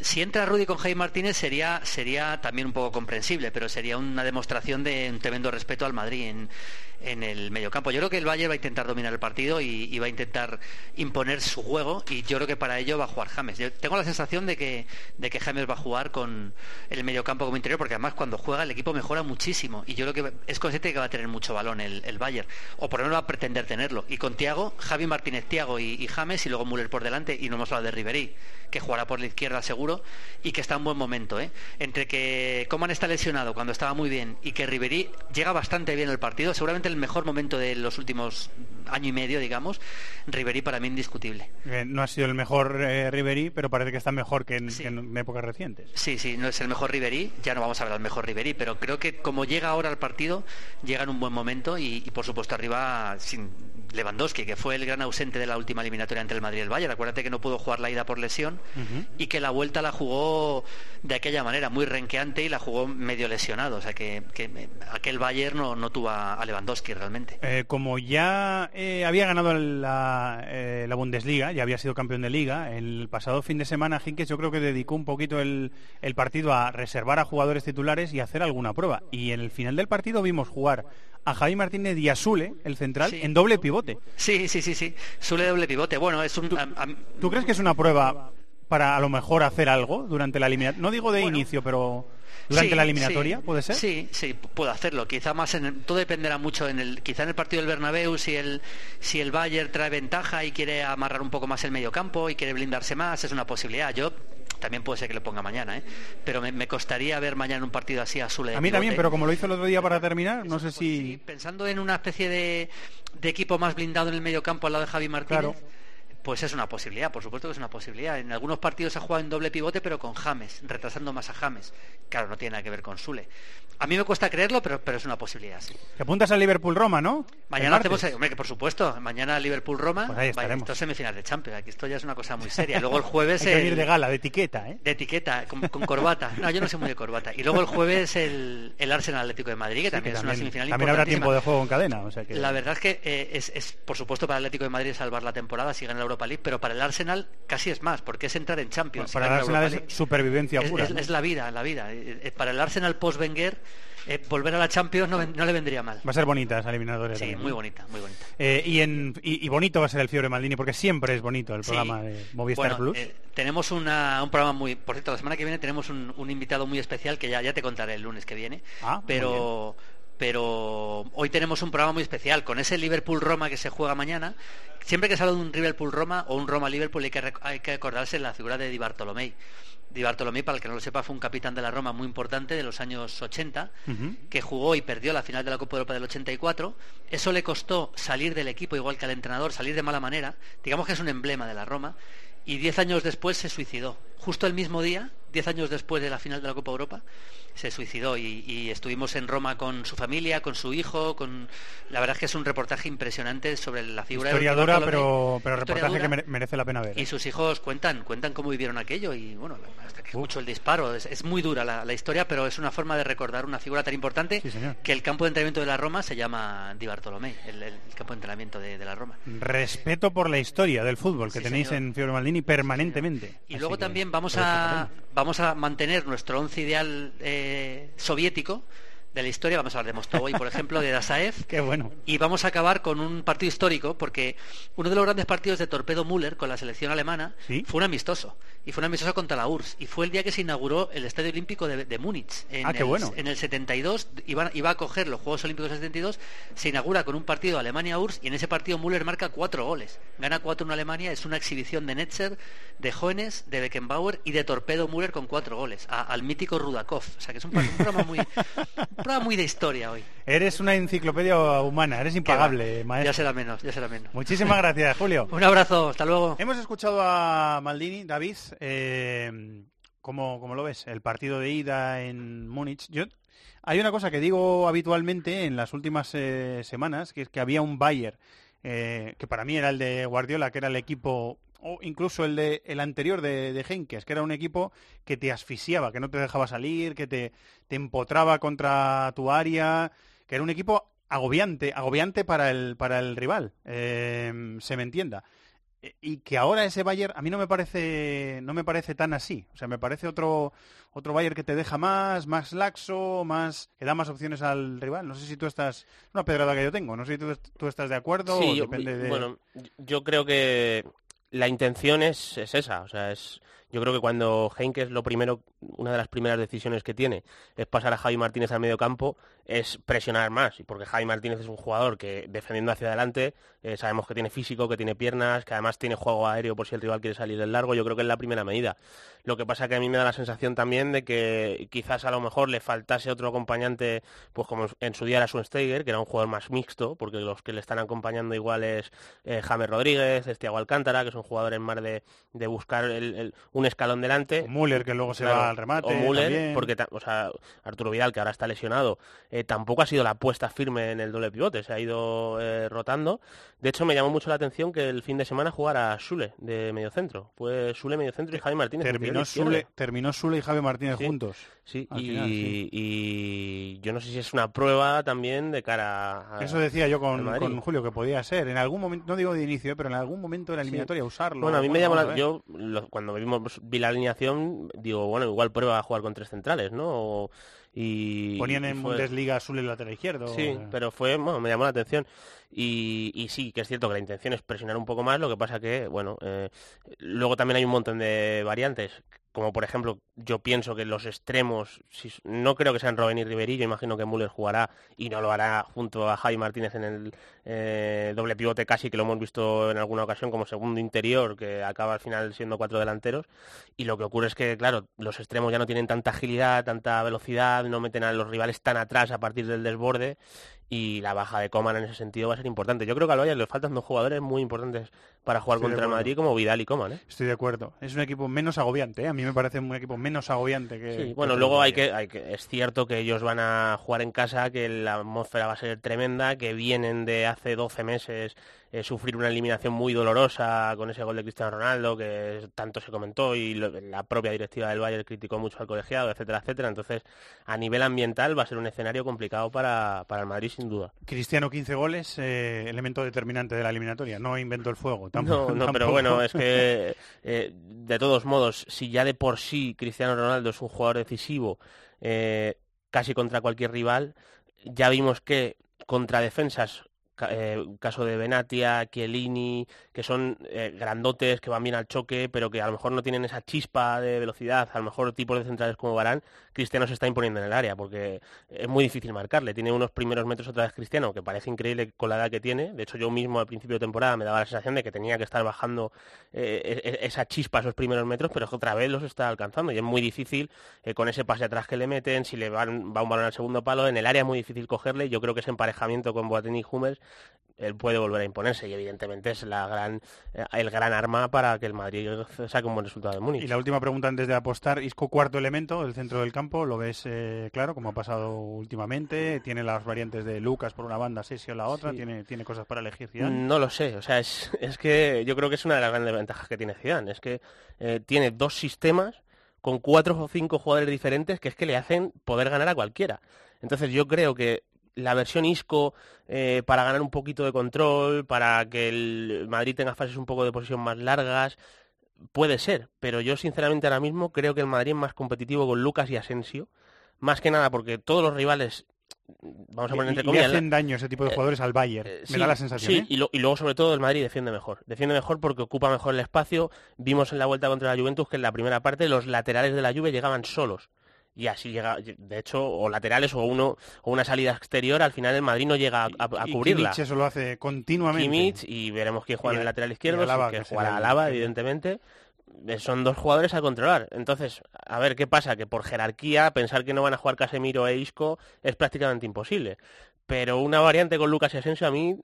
Si entra Rudy con Javi Martínez sería, sería también un poco comprensible, pero sería una demostración de un tremendo respeto al Madrid en, en el mediocampo. Yo creo que el Bayern va a intentar dominar el partido y, y va a intentar imponer su juego y yo creo que para ello va a jugar James. Yo tengo la sensación de que, de que James va a jugar con el mediocampo como interior, porque además cuando juega el equipo mejora muchísimo y yo creo que es consciente de que va a tener mucho balón el, el Bayern, o por lo menos va a pretender tenerlo. Y con Tiago, Javi Martínez, Tiago y, y James y luego Müller por delante y no hemos hablado de Ribery, que jugará por la izquierda seguro y que está en buen momento. ¿eh? Entre que Coman está lesionado cuando estaba muy bien y que Ribery llega bastante bien el partido, seguramente el mejor momento de los últimos año y medio, digamos, Ribery para mí indiscutible. Eh, no ha sido el mejor eh, Ribery, pero parece que está mejor que en, Sí. que en épocas recientes. Sí, sí, no es el mejor Ribery, ya no vamos a ver al mejor Ribery, pero creo que como llega ahora al partido, llega en un buen momento y, y, por supuesto arriba, sin, Lewandowski, que fue el gran ausente de la última eliminatoria entre el Madrid y el Bayern. Acuérdate que no pudo jugar la ida por lesión y que la vuelta la jugó de aquella manera, muy renqueante y la jugó medio lesionado. O sea que, aquel Bayern no, no tuvo a Lewandowski realmente. Eh, como ya eh, había ganado la, eh, la, Bundesliga, ya había sido campeón de liga, el pasado fin de semana Hinkes yo creo que dedicó un poquito el, el partido a reservar a jugadores titulares y hacer alguna prueba. Y en el final del partido vimos jugar a Javi Martínez y a Sule, el central, en doble pivote. Sí, sí, sí, sí. Sule doble pivote. Bueno, es un... ¿Tú, crees que es una prueba para a lo mejor hacer algo durante la eliminatoria? No digo de inicio, pero durante la eliminatoria, ¿puede ser? Sí, sí, puede hacerlo. Quizá más en todo dependerá mucho en el quizá en el partido del Bernabéu si el si el Bayern trae ventaja y quiere amarrar un poco más el medio campo y quiere blindarse más, es una posibilidad. Yo también puede ser que le ponga mañana, ¿eh? pero me, costaría ver mañana un partido así a Sule. A mí también, pero como lo hizo el otro día para terminar, no sé si... pensando en una especie de, de, equipo más blindado en el medio campo al lado de Javi Martínez. Pues es una posibilidad, por supuesto que es una posibilidad. En algunos partidos se ha jugado en doble pivote, pero con James, retrasando más a James. Claro, no tiene nada que ver con Sule. A mí me cuesta creerlo, pero, pero es una posibilidad, sí. Te apuntas al Liverpool-Roma, ¿no? Mañana hacemos, hombre, que por supuesto, mañana Liverpool-Roma, pues estaremos. esto es semifinal de Champions, aquí esto ya es una cosa muy seria. Luego el jueves... Hay que de gala, de etiqueta, ¿eh? De etiqueta, con, corbata. No, yo no soy muy de corbata. Y luego el jueves el, el Arsenal Atlético de Madrid, que también, es una semifinal También habrá tiempo de juego en cadena, o sea que... La verdad es que eh, es, es, por supuesto, para Atlético de Madrid salvar la temporada si gana la Europa League, pero para el Arsenal casi es más, porque es entrar en Champions. para el Arsenal es supervivencia pura. Es, la vida, la vida. Eh, eh, para el Arsenal post-Wenger eh, volver a la Champions no, le vendría mal. Va a ser bonita esa eliminatoria. Sí, muy bonita, muy bonita. Eh, y, en, y, bonito va a ser el Fiebre Maldini, porque siempre es bonito el programa de Movistar Plus. Eh, tenemos una, un programa muy... Por cierto, la semana que viene tenemos un, invitado muy especial que ya, ya te contaré el lunes que viene. Ah, pero pero hoy tenemos un programa muy especial con ese Liverpool-Roma que se juega mañana. Siempre que se habla de un Liverpool-Roma o un Roma-Liverpool hay que, hay que acordarse de la figura de Di Bartolomei. Di Bartolomé, para el que no lo sepa, fue un capitán de la Roma muy importante de los años 80, que jugó y perdió la final de la Copa de Europa del 84. Eso le costó salir del equipo, igual que al entrenador, salir de mala manera. Digamos que es un emblema de la Roma. Y diez años después se suicidó. Justo el mismo día, diez años después de la final de la Copa Europa, se suicidó y, estuvimos en Roma con su familia, con su hijo, con la verdad es que es un reportaje impresionante sobre la figura historiadora, de pero pero reportaje que merece la pena ver. Y ¿eh? sus hijos cuentan cuentan cómo vivieron aquello y bueno, hasta que mucho el disparo, es, muy dura la, historia, pero es una forma de recordar una figura tan importante que el campo de entrenamiento de la Roma se llama Di Bartolomé, el, campo de entrenamiento de, la Roma. Respeto por la historia del fútbol que tenéis en Fiore Maldini permanentemente. Y luego también vamos a vamos a mantener nuestro once ideal eh, soviético de la historia. Vamos a hablar de Mostovoy, por ejemplo, de Dasaev. Qué bueno. Y vamos a acabar con un partido histórico, porque uno de los grandes partidos de Torpedo Müller con la selección alemana fue un amistoso. Y fue un amistoso contra la URSS. Y fue el día que se inauguró el Estadio Olímpico de, Múnich. En ah, qué el, bueno. En el 72 iba, iba, a coger los Juegos Olímpicos del 72. Se inaugura con un partido Alemania-URSS y en ese partido Müller marca cuatro goles. Gana 4-1 Alemania. Es una exhibición de Netzer, de Jóvenes, de Beckenbauer y de Torpedo Müller con cuatro goles. al mítico Rudakov. O sea que es un, programa muy, un programa muy de historia hoy. Eres una enciclopedia humana, eres impagable, maestro. Ya será menos, ya será menos. Muchísimas gracias, Julio. Un abrazo, hasta luego. Hemos escuchado a Maldini, David, eh, ¿cómo, lo ves? El partido de ida en Múnich. Yo, hay una cosa que digo habitualmente en las últimas eh, semanas, que es que había un Bayer, eh, que para mí era el de Guardiola, que era el equipo o incluso el de el anterior de, de Henkes, que era un equipo que te asfixiaba, que no te dejaba salir, que te, te empotraba contra tu área, que era un equipo agobiante, agobiante para el, para el rival, eh, se me entienda. E, y que ahora ese Bayern a mí no me parece no me parece tan así o sea me parece otro otro Bayern que te deja más más laxo más que da más opciones al rival no sé si tú estás una pedrada que yo tengo no sé si tú, estás de acuerdo o depende de... bueno yo creo que la intención es, es esa, o sea, es yo creo que cuando Henkes lo primero, una de las primeras decisiones que tiene es pasar a Javi Martínez al medio campo, es presionar más, porque Javi Martínez es un jugador que defendiendo hacia adelante, eh, sabemos que tiene físico, que tiene piernas, que además tiene juego aéreo por si el rival quiere salir del largo, yo creo que es la primera medida. Lo que pasa que a mí me da la sensación también de que quizás a lo mejor le faltase otro acompañante, pues como en su día era Schweinsteiger, que era un jugador más mixto, porque los que le están acompañando igual es eh, James Rodríguez, Estiago Alcántara, que son jugadores más de, buscar el un escalón delante. Müller, que luego se Claro, va al remate. O Müller, también. porque o sea, Arturo Vidal, que ahora está lesionado, eh, tampoco ha sido la apuesta firme en el doble pivote, se ha ido rotando. De hecho, me llamó mucho la atención que el fin de semana jugara Sule de mediocentro. Fue Sule mediocentro y Javi Martínez. Terminó. Sule, terminó Sule y Javi Martínez Sí. juntos. Sí, y, final, sí. y yo no sé si es una prueba también de cara a... Eso decía yo con, Julio que podía ser. En algún momento, no digo de inicio, eh, pero en algún momento de la eliminatoria usarlo. Bueno, a mí me llamó la... Yo, lo- cuando vimos, vi la alineación, digo, bueno, igual prueba a jugar con tres centrales, ¿no? O- y, Ponían y en fue- Bundesliga a Sule lateral izquierdo. Sí, pero fue, bueno, me llamó la atención. Y, y sí, que es cierto que la intención es presionar un poco más, lo que pasa que, bueno, eh, luego también hay un montón de variantes, como por ejemplo, yo pienso que los extremos, no creo que sean Robben y Ribery, yo imagino que Müller jugará y no lo hará junto a Javi Martínez en el eh, doble pivote casi, que lo hemos visto en alguna ocasión como segundo interior, que acaba al final siendo cuatro delanteros. Y lo que ocurre es que, claro, los extremos ya no tienen tanta agilidad, tanta velocidad, no meten a los rivales tan atrás a partir del desborde y la baja de Coman en ese sentido va a ser importante. Yo creo que al Bayern le faltan dos jugadores muy importantes para jugar Estoy contra el. Madrid como Vidal y Coman. ¿eh? Estoy de acuerdo. Es un equipo menos agobiante. ¿eh? A mí me parece un equipo menos agobiante que. Sí, bueno, luego hay Bayern. que, hay que, es cierto que ellos van a jugar en casa, que la atmósfera va a ser tremenda, que vienen de hace 12 meses eh, sufrir una eliminación muy dolorosa con ese gol de Cristiano Ronaldo, que tanto se comentó y lo- la propia directiva del Bayern criticó mucho al colegiado, etcétera, etcétera. Entonces, a nivel ambiental va a ser un escenario complicado para, para el Madrid, sin duda. Cristiano 15 goles, eh, elemento determinante de la eliminatoria. No inventó el fuego. Tampoco, no, pero tampoco. bueno, es que eh, de todos modos, si ya de por sí Cristiano Ronaldo es un jugador decisivo casi contra cualquier rival, ya vimos que contra defensas, eh, caso de Benatia, Chiellini, que son eh, grandotes, que van bien al choque, pero que a lo mejor no tienen esa chispa de velocidad, a lo mejor tipos de centrales como Barán, Cristiano se está imponiendo en el área, porque es muy difícil marcarle. Tiene unos primeros metros otra vez Cristiano, que parece increíble con la edad que tiene. De hecho, yo mismo al principio de temporada me daba la sensación de que tenía que estar bajando eh, e- e- esa chispa esos primeros metros, pero otra vez los está alcanzando. Y es muy difícil eh, con ese pase atrás que le meten, si le van- va un balón al segundo palo, en el área es muy difícil cogerle. Yo creo que ese emparejamiento con Boateng y Hummels él puede volver a imponerse y evidentemente es la gran, eh, el gran arma para que el Madrid saque un buen resultado de Múnich. Y la última pregunta antes de apostar. Isco, cuarto elemento, el centro del campo. ¿Lo ves eh, claro, como ha pasado últimamente? ¿Tiene las variantes de Lucas por una banda, Sesio la otra? Sí. ¿Tiene, ¿Tiene cosas para elegir Zidane? No lo sé, o sea, es, es que yo creo que es una de las grandes ventajas que tiene Zidane, es que eh, tiene dos sistemas con cuatro o cinco jugadores diferentes que es que le hacen poder ganar a cualquiera. Entonces yo creo que la versión Isco eh, para ganar un poquito de control, para que el Madrid tenga fases un poco de posición más largas, puede ser, pero yo sinceramente ahora mismo creo que el Madrid es más competitivo con Lucas y Asensio, más que nada porque todos los rivales, vamos a poner Le- entre le comillas, la- hacen daño ese tipo de eh, jugadores al Bayern. eh, Me da la sensación. Sí, ¿eh? y, lo- y luego sobre todo el Madrid defiende mejor. Defiende mejor porque ocupa mejor el espacio. Vimos en la vuelta contra la Juventus que en la primera parte los laterales de la Juve llegaban solos. Y así llega, de hecho, o laterales o uno o una salida exterior, al final el Madrid no llega a, a- a Y cubrirla. Kimmich eso lo hace continuamente. Kimmich y veremos quién juega en el lateral izquierdo, Alaba, que que jugará Alaba, evidentemente. Eh, Son dos jugadores a controlar. Entonces, a ver qué pasa, que por jerarquía pensar que no van a jugar Casemiro e Isco es prácticamente imposible. Pero una variante con Lucas y Asensio a mí,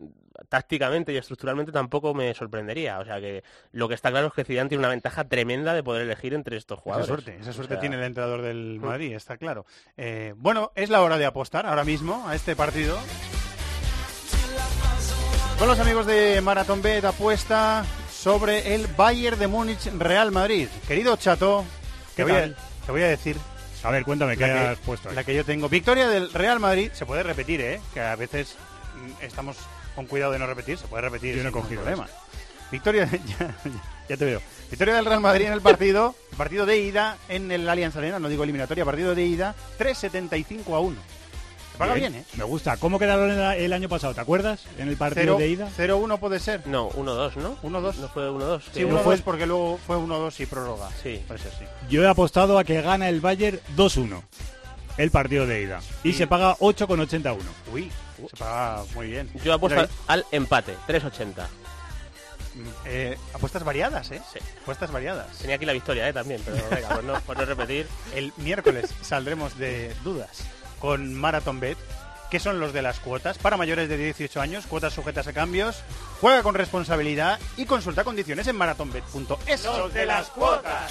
tácticamente y estructuralmente, tampoco me sorprendería. O sea que lo que está claro es que Zidane tiene una ventaja tremenda de poder elegir entre estos Esa jugadores. suerte, esa O suerte sea, tiene el entrenador del Madrid, está claro. Eh, bueno, es la hora de apostar ahora mismo a este partido. Con los amigos de Marathon Bet apuesta sobre el Bayern de Múnich Real Madrid. Querido Chato, te ¿Qué voy, a, te voy a decir A ver, cuéntame, ¿qué la has puesto ahí? la que yo tengo. Victoria del Real Madrid, se puede repetir, ¿eh? Que a veces mm, estamos con cuidado de no repetir, se puede repetir Yo no he cogido problema. Victoria, ya, ya te veo. Victoria del Real Madrid en el partido, partido de ida en el Allianz Arena, no digo eliminatoria, partido de ida, 3.75 a 1. Paga bien, ¿eh? Me gusta. ¿Cómo quedaron el, el año pasado? ¿Te acuerdas? En el partido Cero- de ida. 0-1 puede ser. No, 1-2, ¿no? 1-2. No fue 1-2. Sí, no 1-2 fue- porque luego fue 1-2 y prórroga. Sí. Puede ser, sí. Yo he apostado a que gana el Bayern 2-1. El partido de ida. Y, se paga 8,81. Uy, se paga muy bien. Yo apuesto al empate, 3.80. ahí, eh, apuestas variadas, ¿eh? Sí. Apuestas variadas. Tenía aquí la victoria, ¿eh? También, pero venga, por no, por no repetir. El miércoles saldremos de dudas con Marathon Bet que son los de las cuotas para mayores de 18 años, cuotas sujetas a cambios. Juega con responsabilidad y consulta condiciones en marathonbet.es. Los de las cuotas.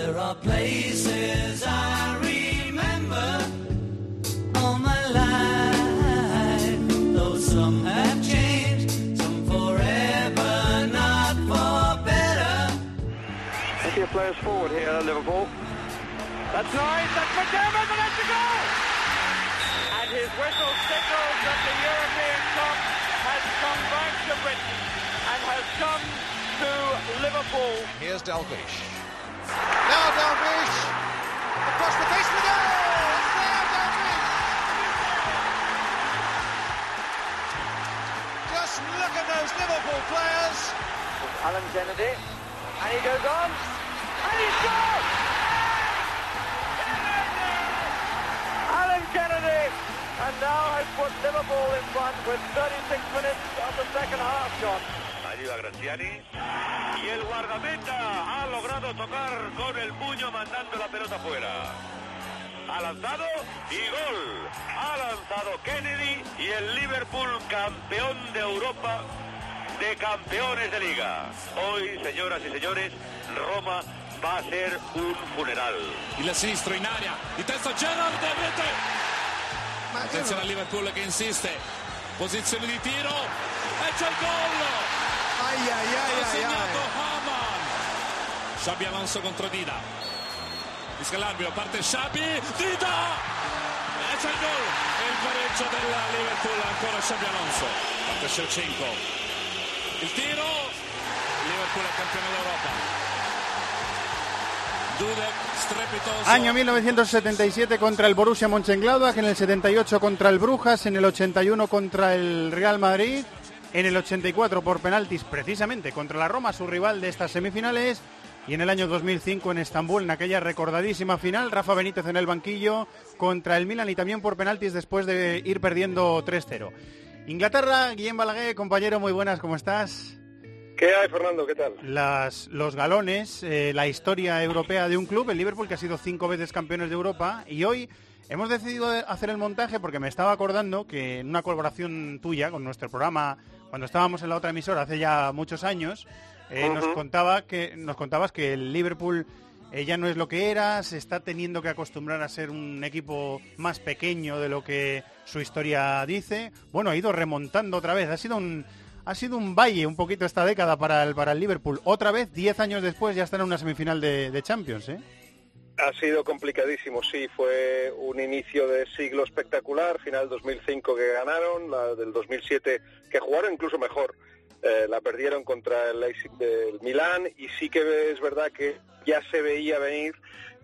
There are places I remember all my life, though some have changed, some forever, not for better. Plenty of players forward here at Liverpool. That's nice, that's McDermott, and that's a goal! And his whistle signals that the European Cup has come back to Britain and has come to Liverpool. Here's Dalglish. Now Dalglish across the face. It's Leo Dalglish. Just look at those Liverpool players. Alan Kennedy, and he goes on, and he scores! Alan Kennedy, and now has put Liverpool in front with 36 minutes of the second half, John. Ayuda Graziani. Y el guardameta ha logrado tocar con el puño mandando la pelota fuera. Ha lanzado y gol. Ha lanzado Kennedy y el Liverpool campeón de Europa de campeones de liga. Hoy, señoras y señores, Roma va a ser un funeral. Il sinistro in aria, di testa Gerrard, rete! Attenzione a Liverpool che insiste, posizione di tiro e c'è il gol! Ai ai ai ha segnato Haman! Xabi Alonso contro Dida. Fischia l'arbitro, parte Xabi, Dida! E c'è il gol! E il pareggio della Liverpool, ancora Xabi Alonso. Parte Shevchenko. Il tiro, Liverpool è campione d'Europa. Año 1977 contra el Borussia Mönchengladbach, en el 78 contra el Brujas, en el 81 contra el Real Madrid, en el 84 por penaltis precisamente contra la Roma, su rival de estas semifinales, y en el año 2005 en Estambul, en aquella recordadísima final, Rafa Benítez en el banquillo contra el Milan y también por penaltis después de ir perdiendo 3-0. Inglaterra, Guillem Balaguer, compañero, muy buenas, ¿cómo estás? ¿Qué hay, Fernando? ¿Qué tal? Las, los galones, eh, la historia europea de un club, el Liverpool, que ha sido cinco veces campeones de Europa, y hoy hemos decidido hacer el montaje porque me estaba acordando que en una colaboración tuya con nuestro programa, cuando estábamos en la otra emisora hace ya muchos años, eh, nos, contaba que, nos contabas que el Liverpool eh, ya no es lo que era, se está teniendo que acostumbrar a ser un equipo más pequeño de lo que su historia dice. Bueno, ha ido remontando otra vez, ha sido un... Ha sido un valle un poquito esta década para el, para el Liverpool. Otra vez, 10 años después, ya está en una semifinal de, de Champions, ¿eh? Ha sido complicadísimo, sí, fue un inicio de siglo espectacular, final 2005 que ganaron, la del 2007 que jugaron incluso mejor, Eh, la perdieron contra el Leipzig del Milán y sí que es verdad que ya se veía venir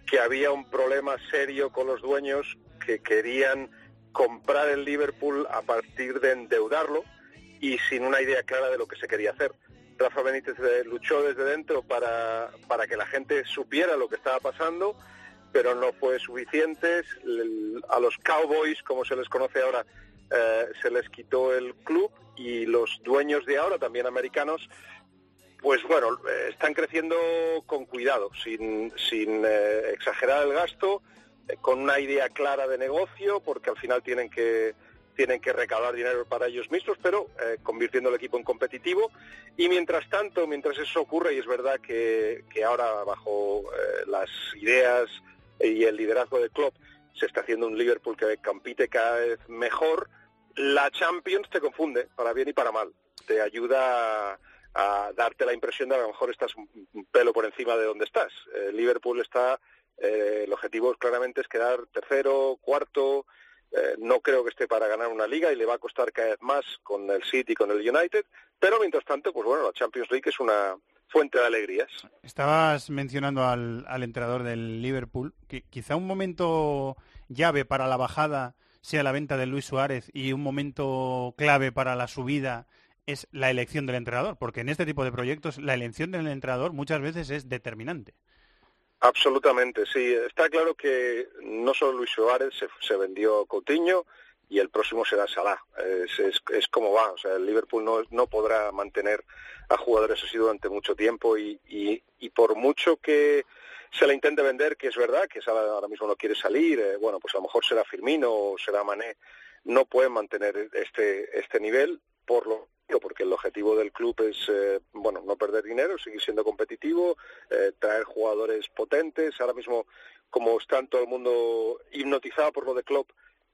que había un problema serio con los dueños que querían comprar el Liverpool a partir de endeudarlo y sin una idea clara de lo que se quería hacer. Rafa Benítez eh, luchó desde dentro para, para que la gente supiera lo que estaba pasando, pero no fue suficiente. A los Cowboys, como se les conoce ahora, eh, se les quitó el club y los dueños de ahora, también americanos, pues bueno, eh, están creciendo con cuidado, sin, sin exagerar el gasto, con una idea clara de negocio, porque al final tienen que tienen que recaudar dinero para ellos mismos, pero eh, convirtiendo el equipo en competitivo. Y mientras tanto, mientras eso ocurre, y es verdad que, que ahora bajo eh, las ideas y el liderazgo de Klopp se está haciendo un Liverpool que compite cada vez mejor, la Champions te confunde, para bien y para mal. Te ayuda a, darte la impresión de a lo mejor estás un pelo por encima de donde estás. Eh, Liverpool está, el objetivo claramente es quedar tercero, cuarto, eh, no creo que esté para ganar una liga y le va a costar vez más con el City y con el United, pero mientras tanto, pues bueno, la Champions League es una fuente de alegrías. Estabas mencionando al, al entrenador del Liverpool, que quizá un momento llave para la bajada sea la venta de Luis Suárez y un momento clave para la subida es la elección del entrenador, porque en este tipo de proyectos la elección del entrenador muchas veces es determinante. Absolutamente, sí. Está claro que no solo Luis Suárez se, se vendió Coutinho y el próximo será Salah. Es, es, es, como va. O sea, el Liverpool no, no podrá mantener a jugadores así durante mucho tiempo y, y, por mucho que se le intente vender, que es verdad que Salah ahora mismo no quiere salir, eh, bueno, pues a lo mejor será Firmino o será Mané, no pueden mantener este, este nivel por lo porque el objetivo del club es eh, bueno no perder dinero, seguir siendo competitivo, eh, traer jugadores potentes. Ahora mismo, como está todo el mundo hipnotizado por lo de Klopp,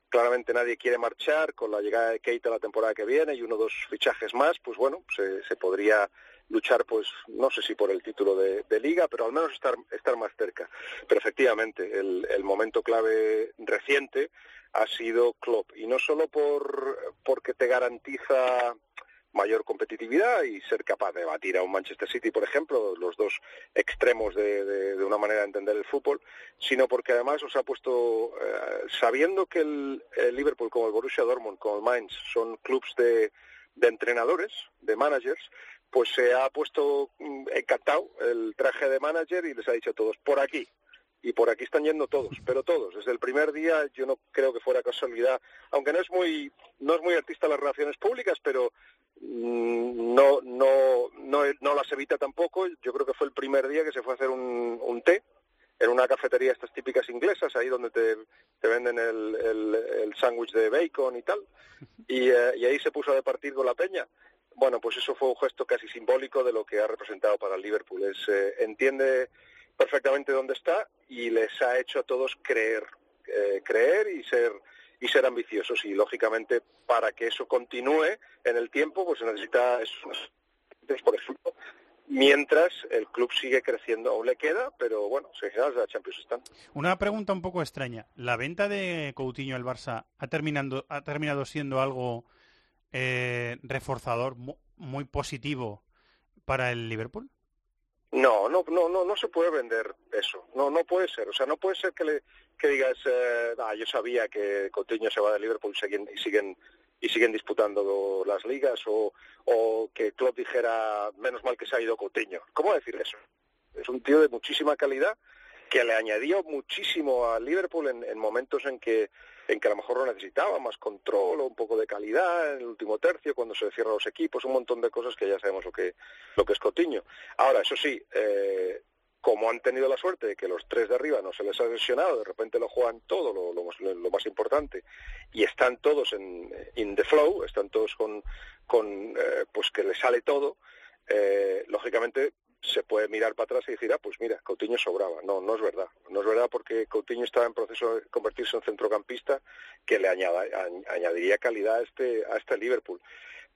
claramente nadie quiere marchar. Con la llegada de Keita la temporada que viene y uno o dos fichajes más, pues bueno, se, podría luchar, pues no sé si por el título de, de, liga, pero al menos estar, estar más cerca. Pero efectivamente, el, el momento clave reciente ha sido Klopp y no solo por porque te garantiza mayor competitividad y ser capaz de batir a un Manchester City, por ejemplo, los dos extremos de, una manera de entender el fútbol, sino porque además os ha puesto, eh, sabiendo que el, el, Liverpool, como el Borussia Dortmund, como el Mainz, son clubs de, de entrenadores, de managers, pues se ha puesto mm, encantado el traje de manager y les ha dicho a todos, por aquí, y por aquí están yendo todos, pero todos. Desde el primer día yo no creo que fuera casualidad, aunque no es muy no es muy artista las relaciones públicas, pero mmm, no no no no las evita tampoco. Yo creo que fue el primer día que se fue a hacer un, un té en una cafetería estas típicas inglesas, ahí donde te, te venden el, el, el sándwich de bacon y tal, y, eh, y ahí se puso a departir con la peña. Bueno, pues eso fue un gesto casi simbólico de lo que ha representado para el Liverpool. Es, eh, entiende perfectamente dónde está y les ha hecho a todos creer, eh, creer y ser y ser ambiciosos. Y lógicamente para que eso continúe en el tiempo pues se necesita por ejemplo mientras el club sigue creciendo aún le queda pero bueno se de la Champions están una pregunta un poco extraña. La venta de Coutinho al Barça ha terminando ha terminado siendo algo eh, reforzador muy positivo para el Liverpool no, no, no, no, no se puede vender eso. No, no puede ser. O sea, no puede ser que le que digas, eh, ah, yo sabía que Coutinho se va de Liverpool y siguen y siguen y siguen disputando las ligas o, o que Klopp dijera menos mal que se ha ido Coutinho. ¿Cómo decir eso? Es un tío de muchísima calidad que le añadió muchísimo a Liverpool en, en momentos en que en que a lo mejor lo necesitaba, más control o un poco de calidad en el último tercio, cuando se cierran los equipos, un montón de cosas que ya sabemos lo que, lo que es Cotiño. Ahora, eso sí, eh, como han tenido la suerte de que los tres de arriba no se les ha lesionado, de repente lo juegan todo, lo, lo, más importante, y están todos en in the flow, están todos con, con eh, pues que les sale todo, eh, lógicamente se puede mirar para atrás y decir, ah, pues mira, Coutinho sobraba. No, no es verdad. No es verdad porque Coutinho estaba en proceso de convertirse en centrocampista que le añadiría calidad a este, a este Liverpool.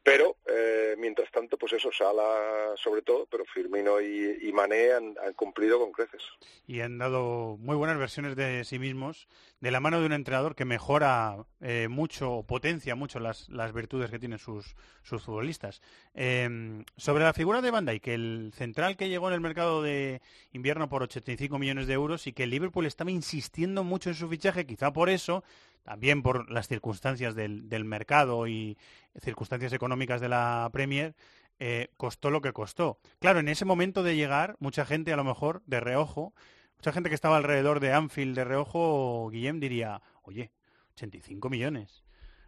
Pero, eh, mientras tanto, pues eso, Sala sobre todo, pero Firmino y, y Mané han, cumplido con creces. Y han dado muy buenas versiones de sí mismos, de la mano de un entrenador que mejora eh, mucho, potencia mucho las, las virtudes que tienen sus, sus futbolistas. Eh, sobre la figura de Van Dijk, el central que llegó en el mercado de invierno por 85 millones de euros y que Liverpool estaba insistiendo mucho en su fichaje, quizá por eso también por las circunstancias del, del mercado y circunstancias económicas de la Premier, eh, costó lo que costó. Claro, en ese momento de llegar, mucha gente a lo mejor de reojo, mucha gente que estaba alrededor de Anfield de reojo, Guillem diría, oye, 85 millones.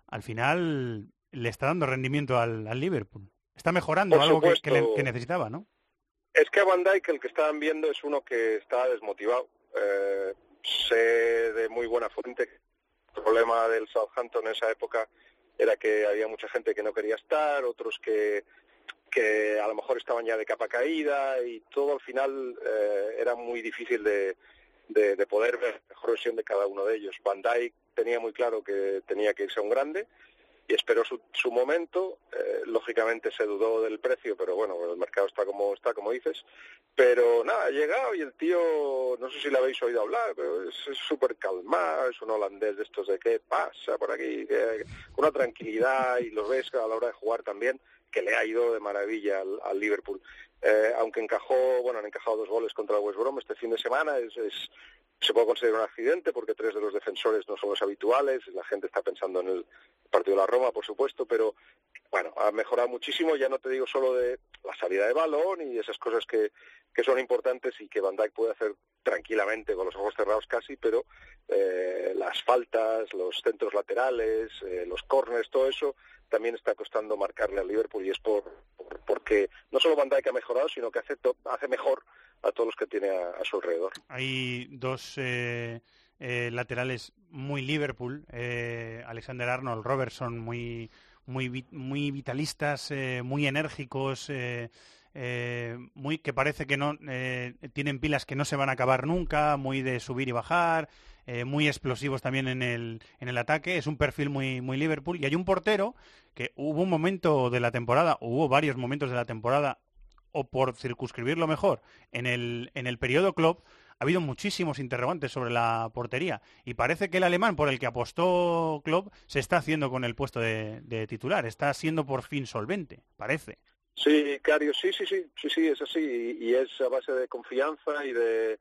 Al final le está dando rendimiento al, al Liverpool. Está mejorando algo que, supuesto, que, le, que, necesitaba, ¿no? Es que a Van Dijk el que estaban viendo es uno que está desmotivado. Eh, sé de muy buena fuente el problema del Southampton en esa época era que había mucha gente que no quería estar, otros que, que a lo mejor estaban ya de capa caída y todo al final eh, era muy difícil de, de, de, poder ver la mejor versión de cada uno de ellos. Van Dijk tenía muy claro que tenía que irse a un grande y esperó su, su momento. Eh, lógicamente se dudó del precio, pero bueno, el mercado está como está, como dices. Pero nada, ha llegado y el tío, no sé si le habéis oído hablar, pero es súper calmado, es un holandés de estos de qué pasa por aquí, que, una tranquilidad y lo ves a la hora de jugar también que le ha ido de maravilla al, Liverpool. Eh, aunque encajó, bueno, han encajado dos goles contra el West Brom este fin de semana, es, es- se puede considerar un accidente porque tres de los defensores no son los habituales, la gente está pensando en el partido de la Roma, por supuesto, pero bueno, ha mejorado muchísimo, ya no te digo solo de la salida de balón y esas cosas que, que son importantes y que Van Dijk puede hacer tranquilamente con los ojos cerrados casi, pero eh, las faltas, los centros laterales, eh, los corners, todo eso también está costando marcarle al Liverpool y es por, por- porque no solo Van Dijk ha mejorado, sino que hace, to- hace mejor a todos los que tiene a, su alrededor. Hay dos eh, eh, laterales muy Liverpool, eh, Alexander Arnold, Robertson, muy, muy, muy vitalistas, eh, muy enérgicos, eh, eh, muy que parece que no eh, tienen pilas que no se van a acabar nunca, muy de subir y bajar, eh, muy explosivos también en el, en el ataque. Es un perfil muy, muy Liverpool. Y hay un portero que hubo un momento de la temporada, hubo varios momentos de la temporada o por circunscribirlo mejor, en el, en el periodo club ha habido muchísimos interrogantes sobre la portería y parece que el alemán por el que apostó Klopp se está haciendo con el puesto de, titular, está siendo por fin solvente, parece. Sí, Cario, sí, sí, sí, sí, sí, es así y es a base de confianza y de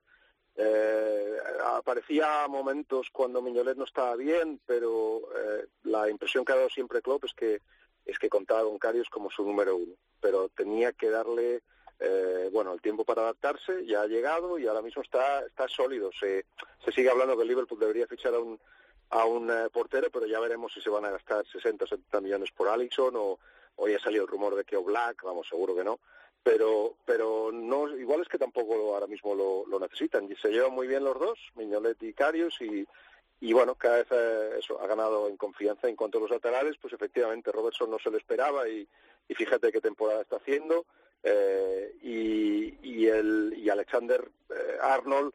eh, aparecía momentos cuando Miñolet no estaba bien, pero eh, la impresión que ha dado siempre Klopp es que es que contaba con Carios como su número uno, pero tenía que darle eh, bueno el tiempo para adaptarse, ya ha llegado y ahora mismo está está sólido. Se, sigue hablando que Liverpool debería fichar a un a un eh, portero, pero ya veremos si se van a gastar 60 o 70 millones por Alisson o hoy ha salido el rumor de que Oblak, vamos, seguro que no, pero pero no igual es que tampoco ahora mismo lo, necesitan y se llevan muy bien los dos, Miñolet y Carios y y bueno, cada vez eh, eso ha ganado en confianza en cuanto a los laterales, pues efectivamente Robertson no se lo esperaba y, fíjate qué temporada está haciendo eh, y, y el y Alexander eh, Arnold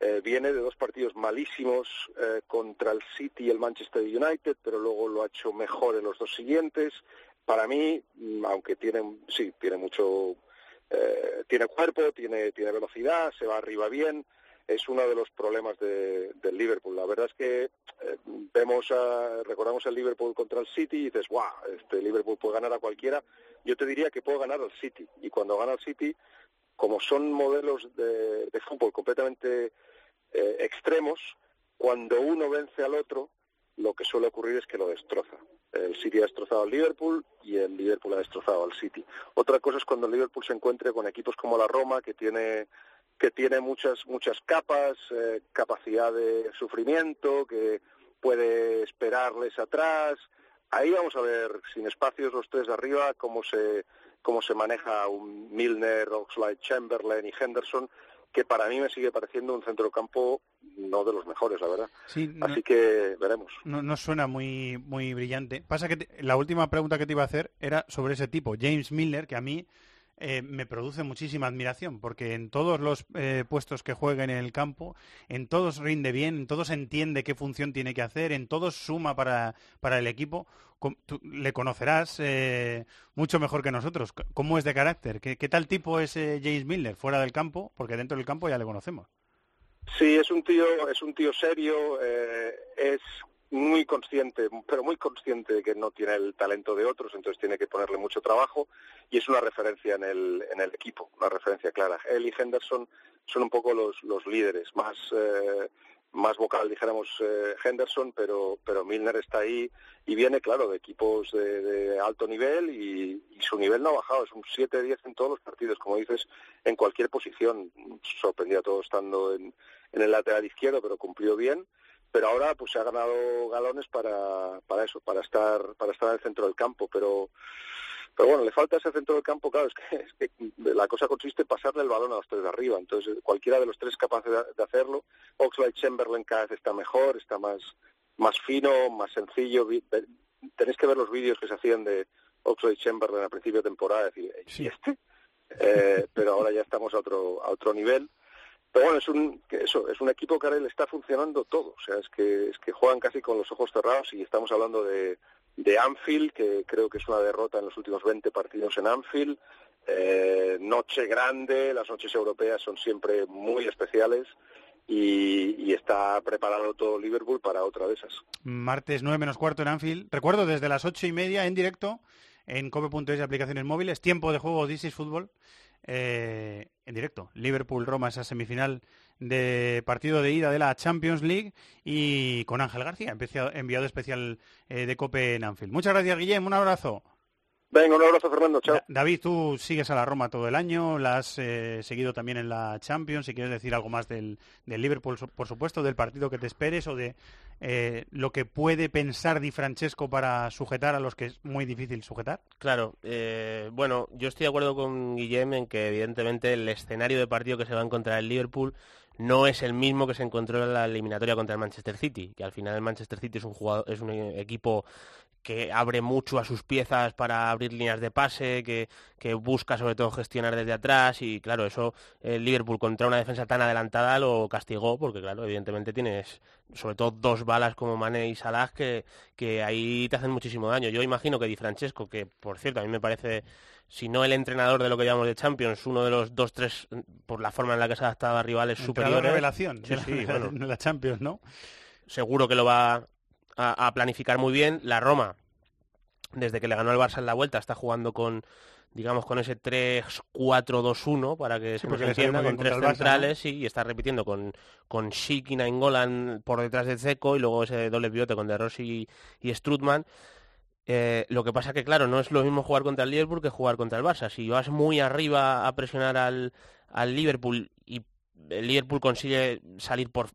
eh, viene de dos partidos malísimos contra el City y el Manchester United, pero luego lo ha hecho mejor en los dos siguientes. Para mí, mm, aunque tiene, sí, tiene mucho, eh, tiene cuerpo, tiene, tiene velocidad, se va arriba bien, es uno de los problemas de, del Liverpool. La verdad es que eh, vemos, a- recordamos el Liverpool contra el City y dices, guau, este Liverpool puede ganar a cualquiera. Yo te diría que puede ganar al City. Y cuando gana al City, como son modelos de, fútbol completamente eh, extremos, cuando uno vence al otro, lo que suele ocurrir es que lo destroza. El City ha destrozado al Liverpool y el Liverpool ha destrozado al City. Otra cosa es cuando el Liverpool se encuentre con equipos como la Roma, que tiene que tiene muchas muchas capas, eh, capacidad de sufrimiento, que puede esperarles atrás. Ahí vamos a ver, sin espacios los tres de arriba, cómo se cómo se maneja un Milner, Oxlade, Chamberlain y Henderson, que para mí me sigue pareciendo un centrocampo no de los mejores, la verdad. Sí, no- Así que veremos. No, no suena muy, muy brillante. Pasa que te- la última pregunta que te iba a hacer era sobre ese tipo, James Miller, que a mí eh, me produce muchísima admiración, porque en todos los eh, puestos que juega en el campo, en todos rinde bien, en todos entiende qué función tiene que hacer, en todos suma para, para el equipo. Tú le conocerás eh, mucho mejor que nosotros. ¿Cómo es de carácter? ¿Qué, qué tal tipo es eh, James Miller fuera del campo? Porque dentro del campo ya le conocemos. Sí, es un tío, es un tío serio, eh, es muy consciente, pero muy consciente de que no tiene el talento de otros, entonces tiene que ponerle mucho trabajo y es una referencia en el, en el equipo, una referencia clara. Él y Henderson son un poco los, los líderes, más, eh, más vocal, dijéramos, eh, Henderson, pero, pero Milner está ahí y viene, claro, de equipos de, de alto nivel y, su nivel no ha bajado, es un 7-10 en todos los partidos, como dices, en cualquier posición. Sorprendió a todos estando en, en el lateral izquierdo, pero cumplió bien. Pero ahora pues se ha ganado galones para, para eso, para estar, para estar en el centro del campo, pero pero bueno, le falta ese centro del campo, claro, es que, es que la cosa consiste en pasarle el balón a los tres de arriba. Entonces, cualquiera de los tres es capaz de, de hacerlo. Oxlade Chamberlain cada vez está mejor, está más, más fino, más sencillo. Tenéis que ver los vídeos que se hacían de Oxlade Chamberlain a principio de temporada, decir, ¿y este? Eh, pero ahora ya estamos a otro, a otro nivel. Pero bueno, es un, eso, es un equipo que ahora le está funcionando todo. O sea, es que, es que juegan casi con los ojos cerrados y estamos hablando de, de Anfield, que creo que es una derrota en los últimos 20 partidos en Anfield. Eh, noche grande, las noches europeas son siempre muy especiales y, está preparado todo Liverpool para otra de esas. Martes 9 menos cuarto en Anfield. Recuerdo desde las ocho y media en directo en cope.es y aplicaciones móviles. Tiempo de juego This is Fútbol. eh, en directo. Liverpool-Roma, esa semifinal de partido de ida de la Champions League y con Ángel García, enviado especial eh, de Cope en Anfield. Muchas gracias, Guillem. Un abrazo. Venga, un abrazo, Fernando. Chao. Da- David, tú sigues a la Roma todo el año, la has eh, seguido también en la Champions. Si quieres decir algo más del, del Liverpool, por supuesto, del partido que te esperes o de eh, lo que puede pensar Di Francesco para sujetar a los que es muy difícil sujetar. Claro, eh, bueno, yo estoy de acuerdo con Guillem en que evidentemente el escenario de partido que se va a encontrar el Liverpool no es el mismo que se encontró en la eliminatoria contra el Manchester City, que al final el Manchester City es un jugador, es un equipo que abre mucho a sus piezas para abrir líneas de pase, que, que busca sobre todo gestionar desde atrás y claro, eso el Liverpool contra una defensa tan adelantada lo castigó porque claro, evidentemente tienes sobre todo dos balas como Mane y Salah que, que ahí te hacen muchísimo daño. Yo imagino que Di Francesco, que por cierto a mí me parece si no el entrenador de lo que llamamos de Champions, uno de los dos, tres, por la forma en la que se ha adaptado a rivales superiores. revelación Sí, sí, bueno, la Champions, ¿no? seguro que lo va a, a planificar muy bien. La Roma, desde que le ganó al Barça en la vuelta, está jugando con digamos con ese 3-4-2-1 para que se nos entienda, con tres el Barça, centrales y está repitiendo con, con Schick y Nainggolan por detrás de Zeco y luego ese doble pivote con De Rossi y, y Strutman. Eh, lo que pasa que, claro, no es lo mismo jugar contra el Liverpool que jugar contra el Barça. Si vas muy arriba a presionar al, al Liverpool el Liverpool consigue salir por,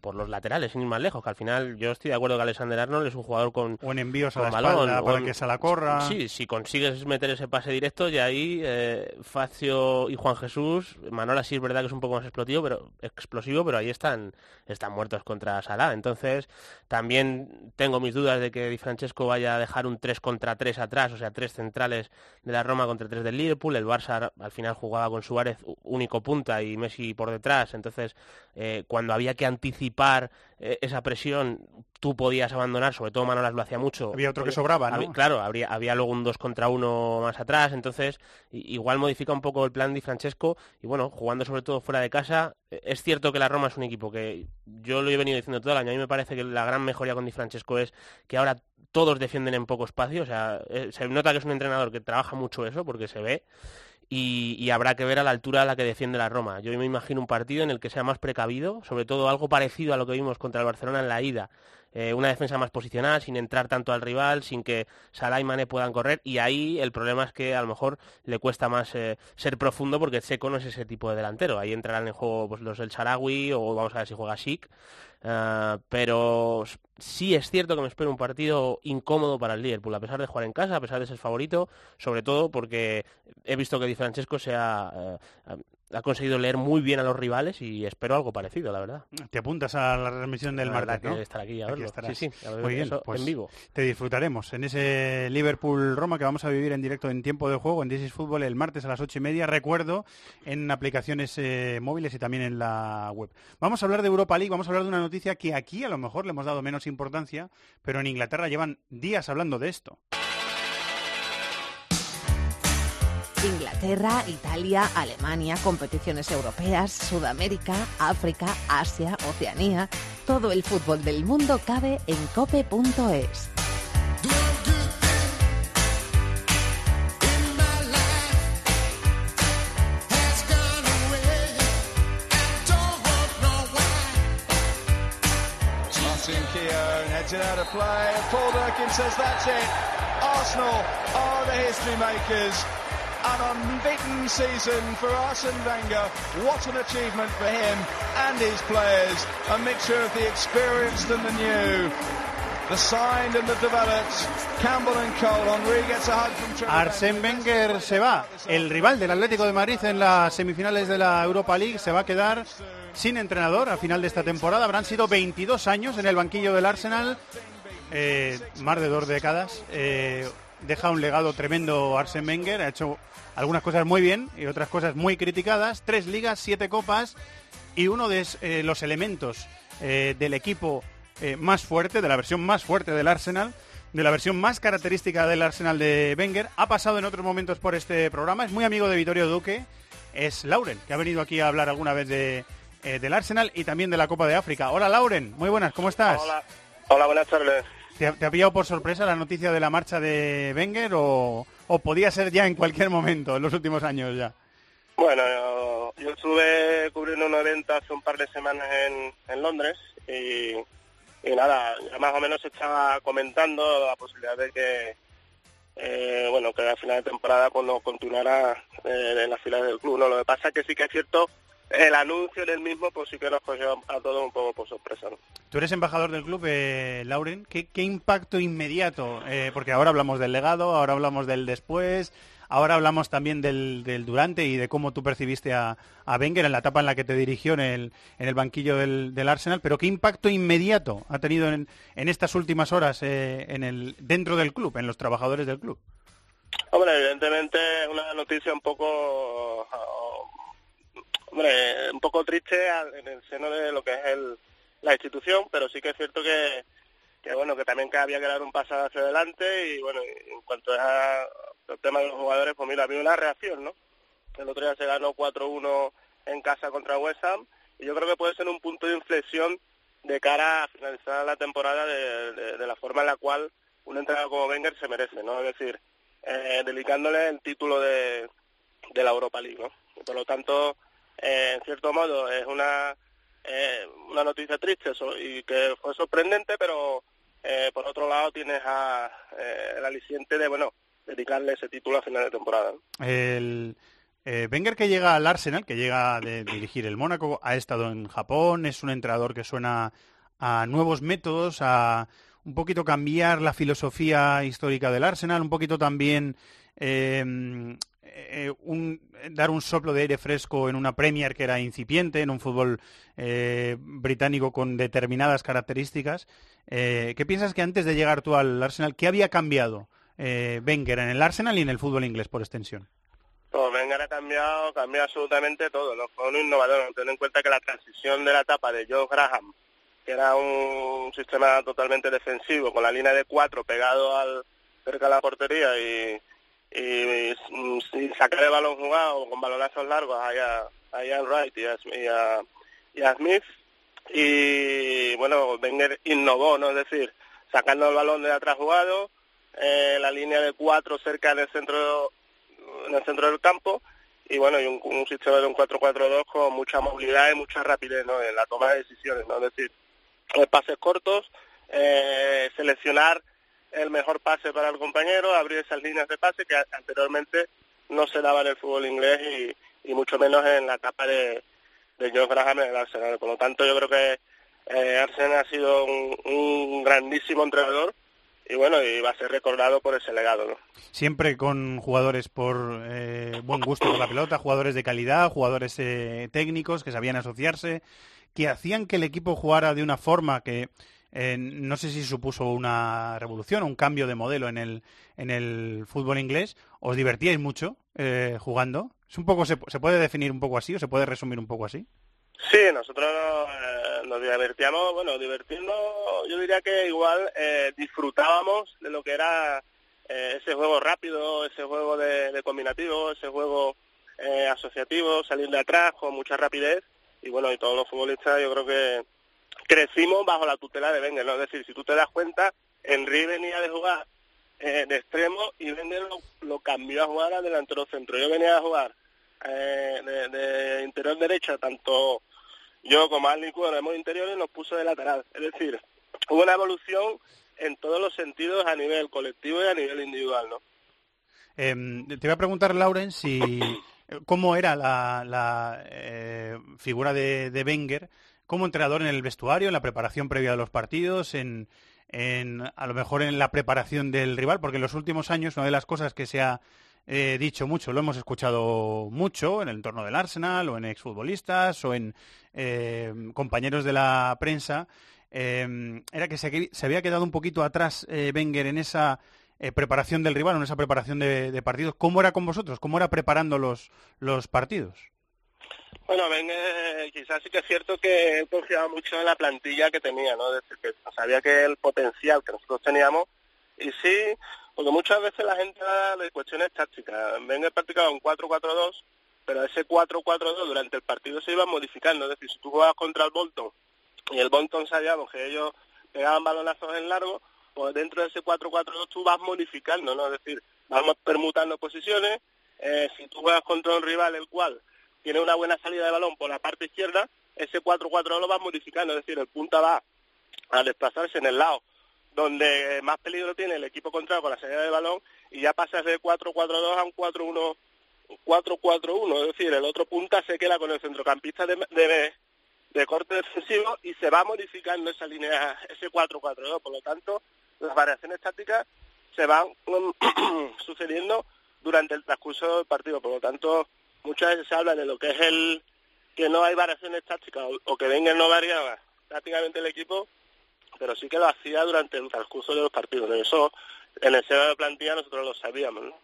por los laterales, sin ir más lejos, que al final yo estoy de acuerdo que Alexander Arnold es un jugador con, en envíos a con la balón, espalda para que se la corra. Sí, si consigues meter ese pase directo, y ahí eh, Facio y Juan Jesús, Manola sí es verdad que es un poco más explosivo, pero explosivo, pero ahí están, están muertos contra Salah. Entonces, también tengo mis dudas de que Di Francesco vaya a dejar un 3 contra 3 atrás, o sea, tres centrales de la Roma contra tres del Liverpool. El Barça al final jugaba con Suárez único punta y Messi por detrás. Entonces, eh, cuando había que anticipar eh, esa presión, tú podías abandonar, sobre todo Manolas lo hacía mucho. Había otro que sobraba, ¿no? había- claro, habría, había luego un 2 contra 1 más atrás, entonces igual modifica un poco el plan Di Francesco y bueno, jugando sobre todo fuera de casa, eh, es cierto que la Roma es un equipo que yo lo he venido diciendo todo el año, a mí me parece que la gran mejoría con Di Francesco es que ahora todos defienden en poco espacio, o sea, eh, se nota que es un entrenador que trabaja mucho eso porque se ve y, habrá que ver a la altura a la que defiende la Roma. Yo me imagino un partido en el que sea más precavido, sobre todo algo parecido a lo que vimos contra el Barcelona en la ida. Eh, una defensa más posicionada, sin entrar tanto al rival, sin que Salah y Mané puedan correr. Y ahí el problema es que a lo mejor le cuesta más eh, ser profundo porque Seco no es ese tipo de delantero. Ahí entrarán en juego pues, los del Sarawi o vamos a ver si juega Chic. Ah, pero sí es cierto que me espero un partido incómodo para el Liverpool, a pesar de jugar en casa, a pesar de ser favorito, sobre todo porque he visto que Di Francesco se eh, ha- conseguido leer muy bien a los rivales y espero algo parecido, la verdad. Te apuntas a la transmisión del martes, ¿no? estar aquí a verlo. Sí, sí, a ver Muy bien, eso pues en vivo. te disfrutaremos en ese Liverpool-Roma que vamos a vivir en directo en tiempo de juego en This is Fútbol el martes a las ocho y media. Recuerdo en aplicaciones eh, móviles y también en la web. Vamos a hablar de Europa League, vamos a hablar de una noticia que aquí a lo mejor le hemos dado menos importancia, pero en Inglaterra llevan días hablando de esto. Inglaterra, Italia, Alemania, competiciones europeas, Sudamérica, África, Asia, Oceanía. Todo el fútbol del mundo cabe en cope.es. Out of play, Paul Durkin says that's it. Arsenal are the history makers. An unbeaten season for Arsene Wenger. What an achievement for him and his players. A mixture of the experienced and the new. The signed and the developed. Campbell and Cole. Henri gets a hug from Trevor Arsène Wenger se va. El rival del Atlético de Madrid en las semifinales de la Europa League se va a quedar sin entrenador a final de esta temporada. Habrán sido 22 años en el banquillo del Arsenal, eh, más de dos décadas. Eh, deja un legado tremendo Arsène Wenger. Ha hecho algunas cosas muy bien y otras cosas muy criticadas. Tres ligas, siete copas y uno de eh, los elementos eh, del equipo eh, más fuerte, de la versión más fuerte del Arsenal, de la versión más característica del Arsenal de Wenger. Ha pasado en otros momentos por este programa, es muy amigo de Vittorio Duque, es Lauren, que ha venido aquí a hablar alguna vez de, del Arsenal y también de la Copa de África. Hola Lauren, muy buenas, ¿cómo estás? Hola, hola buenas tardes. ¿Te, ha- te ha pillado por sorpresa la noticia de la marcha de Wenger o, o podía ser ya en cualquier momento, en los últimos años ya? Bueno, yo, yo estuve cubriendo un evento hace un par de semanas en, en Londres y, nada, más o menos estaba comentando la posibilidad de que, eh, bueno, que a final de temporada cuando continuara eh, en las filas del club. ¿no? Lo que pasa es que sí que es cierto, el anuncio del mismo pues sí que nos cogió a todos un poco por sorpresa. ¿no? Tú eres embajador del club, eh, Lauren. ¿Qué, qué impacto inmediato? Eh, porque ahora hablamos del legado, ahora hablamos del después, ahora hablamos también del, del durante y de cómo tú percibiste a, a Wenger en la etapa en la que te dirigió en el, en el banquillo del, del Arsenal. Pero ¿qué impacto inmediato ha tenido en, en estas últimas horas eh, en el, dentro del club, en los trabajadores del club? Hombre, evidentemente es una noticia un poco, hombre, un poco triste al- en el seno de lo que es el, la institución, pero sí que es cierto que, que bueno, que también había que dar un paso hacia adelante y bueno, en cuanto a el tema de los jugadores, pues mira, había una reacción, ¿no? El otro día se ganó 4-1 en casa contra West Ham y yo creo que puede ser un punto de inflexión de cara a finalizar la temporada de la forma en la cual un entrenador como Wenger se merece, ¿no? Es decir, eh, dedicándole el título de, de la Europa League, ¿no? Y por lo tanto, eh, en cierto modo, es una eh, una noticia triste so- y que fue sorprendente, pero eh, por otro lado tienes a, eh, el aliciente de, bueno, dedicarle ese título a final de temporada. El eh, Wenger que llega al Arsenal, que llega de dirigir el Mónaco, ha estado en Japón, es un entrenador que suena a nuevos métodos, a un poquito cambiar la filosofía histórica del Arsenal, un poquito también eh, eh, un- dar un soplo de aire fresco en una Premier que era incipiente, en un fútbol eh, británico con determinadas características. Eh, ¿Qué piensas que antes de llegar tú al Arsenal, qué había cambiado eh, Wenger en el Arsenal y en el fútbol inglés por extensión? Pues Wenger ha cambiado, cambió absolutamente todo, ¿no? Fue un innovador, teniendo en cuenta que la transición de la etapa de Joe Graham, que era un sistema totalmente defensivo, con la línea de cuatro pegado al cerca de la portería y, y, sin sacar el balón jugado, con balonazos largos a, a Ian Wright y a, y y a Smith. Y bueno, Wenger innovó, ¿no? Es decir, sacando el balón de atrás jugado, eh, la línea de cuatro cerca del centro en el centro del campo y bueno, y un, un sistema de un 4-4-2 con mucha movilidad y mucha rapidez ¿no? en la toma de decisiones, ¿no? Es decir, eh, pases cortos, eh, seleccionar el mejor pase para el compañero, abrir esas líneas de pase que anteriormente no se daba en el fútbol inglés y, y mucho menos en la etapa de, de John Graham en el Arsenal. Por lo tanto, yo creo que eh, Arsenal ha sido un, un grandísimo entrenador y bueno, y va a ser recordado por ese legado, ¿no? Siempre con jugadores por eh, buen gusto por la pelota, jugadores de calidad, jugadores eh, técnicos que sabían asociarse, que hacían que el equipo jugara de una forma que eh, no sé si supuso una revolución un cambio de modelo en el, en el fútbol inglés. ¿Os divertíais mucho eh, jugando? ¿Es un poco, se, se puede definir un poco así o se puede resumir un poco así? Sí, nosotros eh, nos divertíamos, bueno, divirtiendo, yo diría que igual eh, disfrutábamos de lo que era eh, ese juego rápido, ese juego de, de combinativo, ese juego asociativo, salir de atrás con mucha rapidez y bueno, y todos los futbolistas yo creo que crecimos bajo la tutela de Wenger, ¿no? Es decir, si tú te das cuenta, Henry venía de jugar eh, de extremo y Wenger lo, lo cambió a jugar a delantero centro. Yo venía a jugar eh, de, de interior derecha, tanto yo como Arley Cuero hemos interiores nos puso de lateral. Es decir, hubo una evolución en todos los sentidos a nivel colectivo y a nivel individual, ¿no? Eh, te voy a preguntar, Lauren, si cómo era la, la, eh, figura de, de Wenger como entrenador en el vestuario, en la preparación previa de los partidos, en, en a lo mejor en la preparación del rival, porque en los últimos años una de las cosas que se ha eh, dicho mucho, lo hemos escuchado mucho en el entorno del Arsenal o en exfutbolistas o en eh, compañeros de la prensa, eh, era que se, había quedado un poquito atrás Wenger en esa preparación del rival, en esa preparación de, partidos. ¿Cómo era con vosotros? ¿Cómo era preparando los partidos? Bueno, Wenger quizás sí que es cierto que confiaba mucho en la plantilla que tenía, ¿no? Es decir, que sabía que el potencial que nosotros teníamos y sí, porque muchas veces la gente habla de cuestiones tácticas. Wenger practicaba un 4-4-2, pero ese 4-4-2 durante el partido se iba modificando. Es decir, si tú jugabas contra el Bolton y el Bolton sabíamos que ellos pegaban balonazos en largo, pues dentro de ese 4-4-2 tú vas modificando, ¿no? Es decir, vamos permutando posiciones. Eh, si tú juegas contra un rival el cual tiene una buena salida de balón por la parte izquierda, ese 4-4-2 lo va modificando, es decir, el punta va a desplazarse en el lado donde más peligro tiene el equipo contrario con la salida de balón y ya pasa de 4-4-2 a un 4-1 4-4-1, es decir, el otro punta se queda con el centrocampista de, de, de corte defensivo y se va modificando esa línea, ese 4-4-2, por lo tanto, las variaciones tácticas se van sucediendo durante el transcurso del partido, por lo tanto, muchas veces se habla de lo que es el que no hay variaciones tácticas o, que Wenger no variaba tácticamente el equipo, pero sí que lo hacía durante el transcurso de los partidos. Eso en el seno de plantilla nosotros lo sabíamos. ¿no?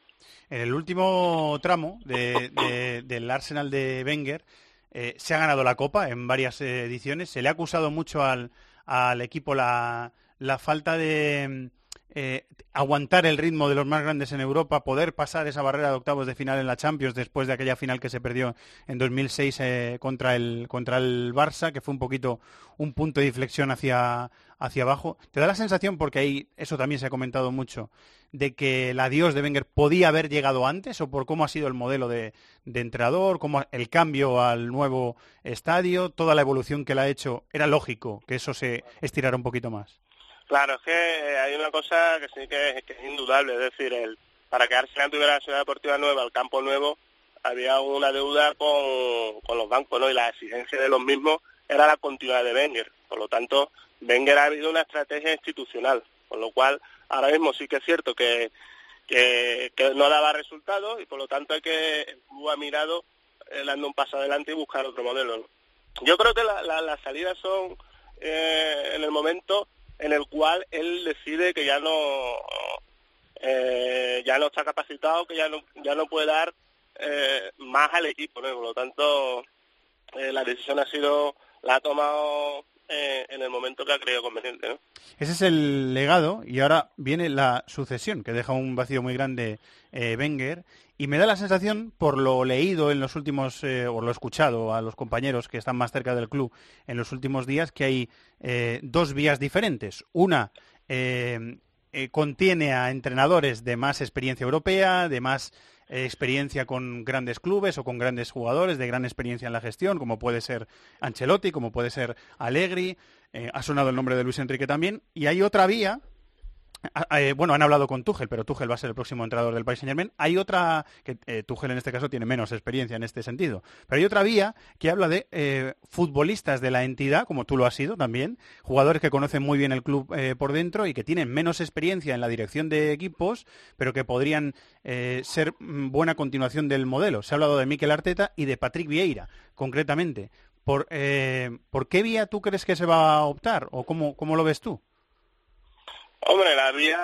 En el último tramo de- de- del Arsenal de Wenger eh, se ha ganado la Copa en varias ediciones. Se le ha acusado mucho al, al equipo la, la falta de eh, aguantar el ritmo de los más grandes en Europa, poder pasar esa barrera de octavos de final en la Champions después de aquella final que se perdió en 2006 eh, contra, el, contra el Barça, que fue un poquito un punto de inflexión hacia, hacia abajo. ¿Te da la sensación, porque ahí eso también se ha comentado mucho, de que el adiós de Wenger podía haber llegado antes o por cómo ha sido el modelo de, de entrenador, cómo el cambio al nuevo estadio, toda la evolución que le ha hecho, era lógico que eso se estirara un poquito más. Claro, es que eh, hay una cosa que sí que, es indudable, es decir, el, para que Arsenal tuviera la ciudad deportiva nueva, el campo nuevo, había una deuda con, con los bancos, ¿no? Y la exigencia de los mismos era la continuidad de Wenger. Por lo tanto, Wenger ha habido una estrategia institucional, con lo cual ahora mismo sí que es cierto que, que, no daba resultados y por lo tanto hay que ha mirado eh, dando un paso adelante y buscar otro modelo. ¿no? Yo creo que la- las salidas son eh, en el momento en el cual él decide que ya no eh, ya no está capacitado, que ya no ya no puede dar eh, más al equipo, ¿no? por lo tanto eh, la decisión ha sido la ha tomado en el momento que ha creído conveniente, ¿no? Ese es el legado y ahora viene la sucesión, que deja un vacío muy grande Wenger. Y me da la sensación, por lo leído en los últimos, eh, o lo escuchado a los compañeros que están más cerca del club en los últimos días, que hay eh, dos vías diferentes. Una eh, contiene a entrenadores de más experiencia europea, de más experiencia con grandes clubes o con grandes jugadores, de gran experiencia en la gestión, como puede ser Ancelotti, como puede ser Allegri, ha sonado el nombre de Luis Enrique también, y hay otra vía, eh, bueno, han hablado con Tuchel, pero Tuchel va a ser el próximo entrenador del Paris Saint Germain. Hay otra, que eh, en este caso tiene menos experiencia en este sentido, pero hay otra vía que habla de eh, futbolistas de la entidad, como tú lo has sido también, jugadores que conocen muy bien el club eh, por dentro y que tienen menos experiencia en la dirección de equipos, pero que podrían ser mm, buena continuación del modelo. Se ha hablado de Mikel Arteta y de Patrick Vieira, concretamente. ¿Por, eh, ¿por qué vía tú crees que se va a optar o cómo lo ves tú? Hombre, la vía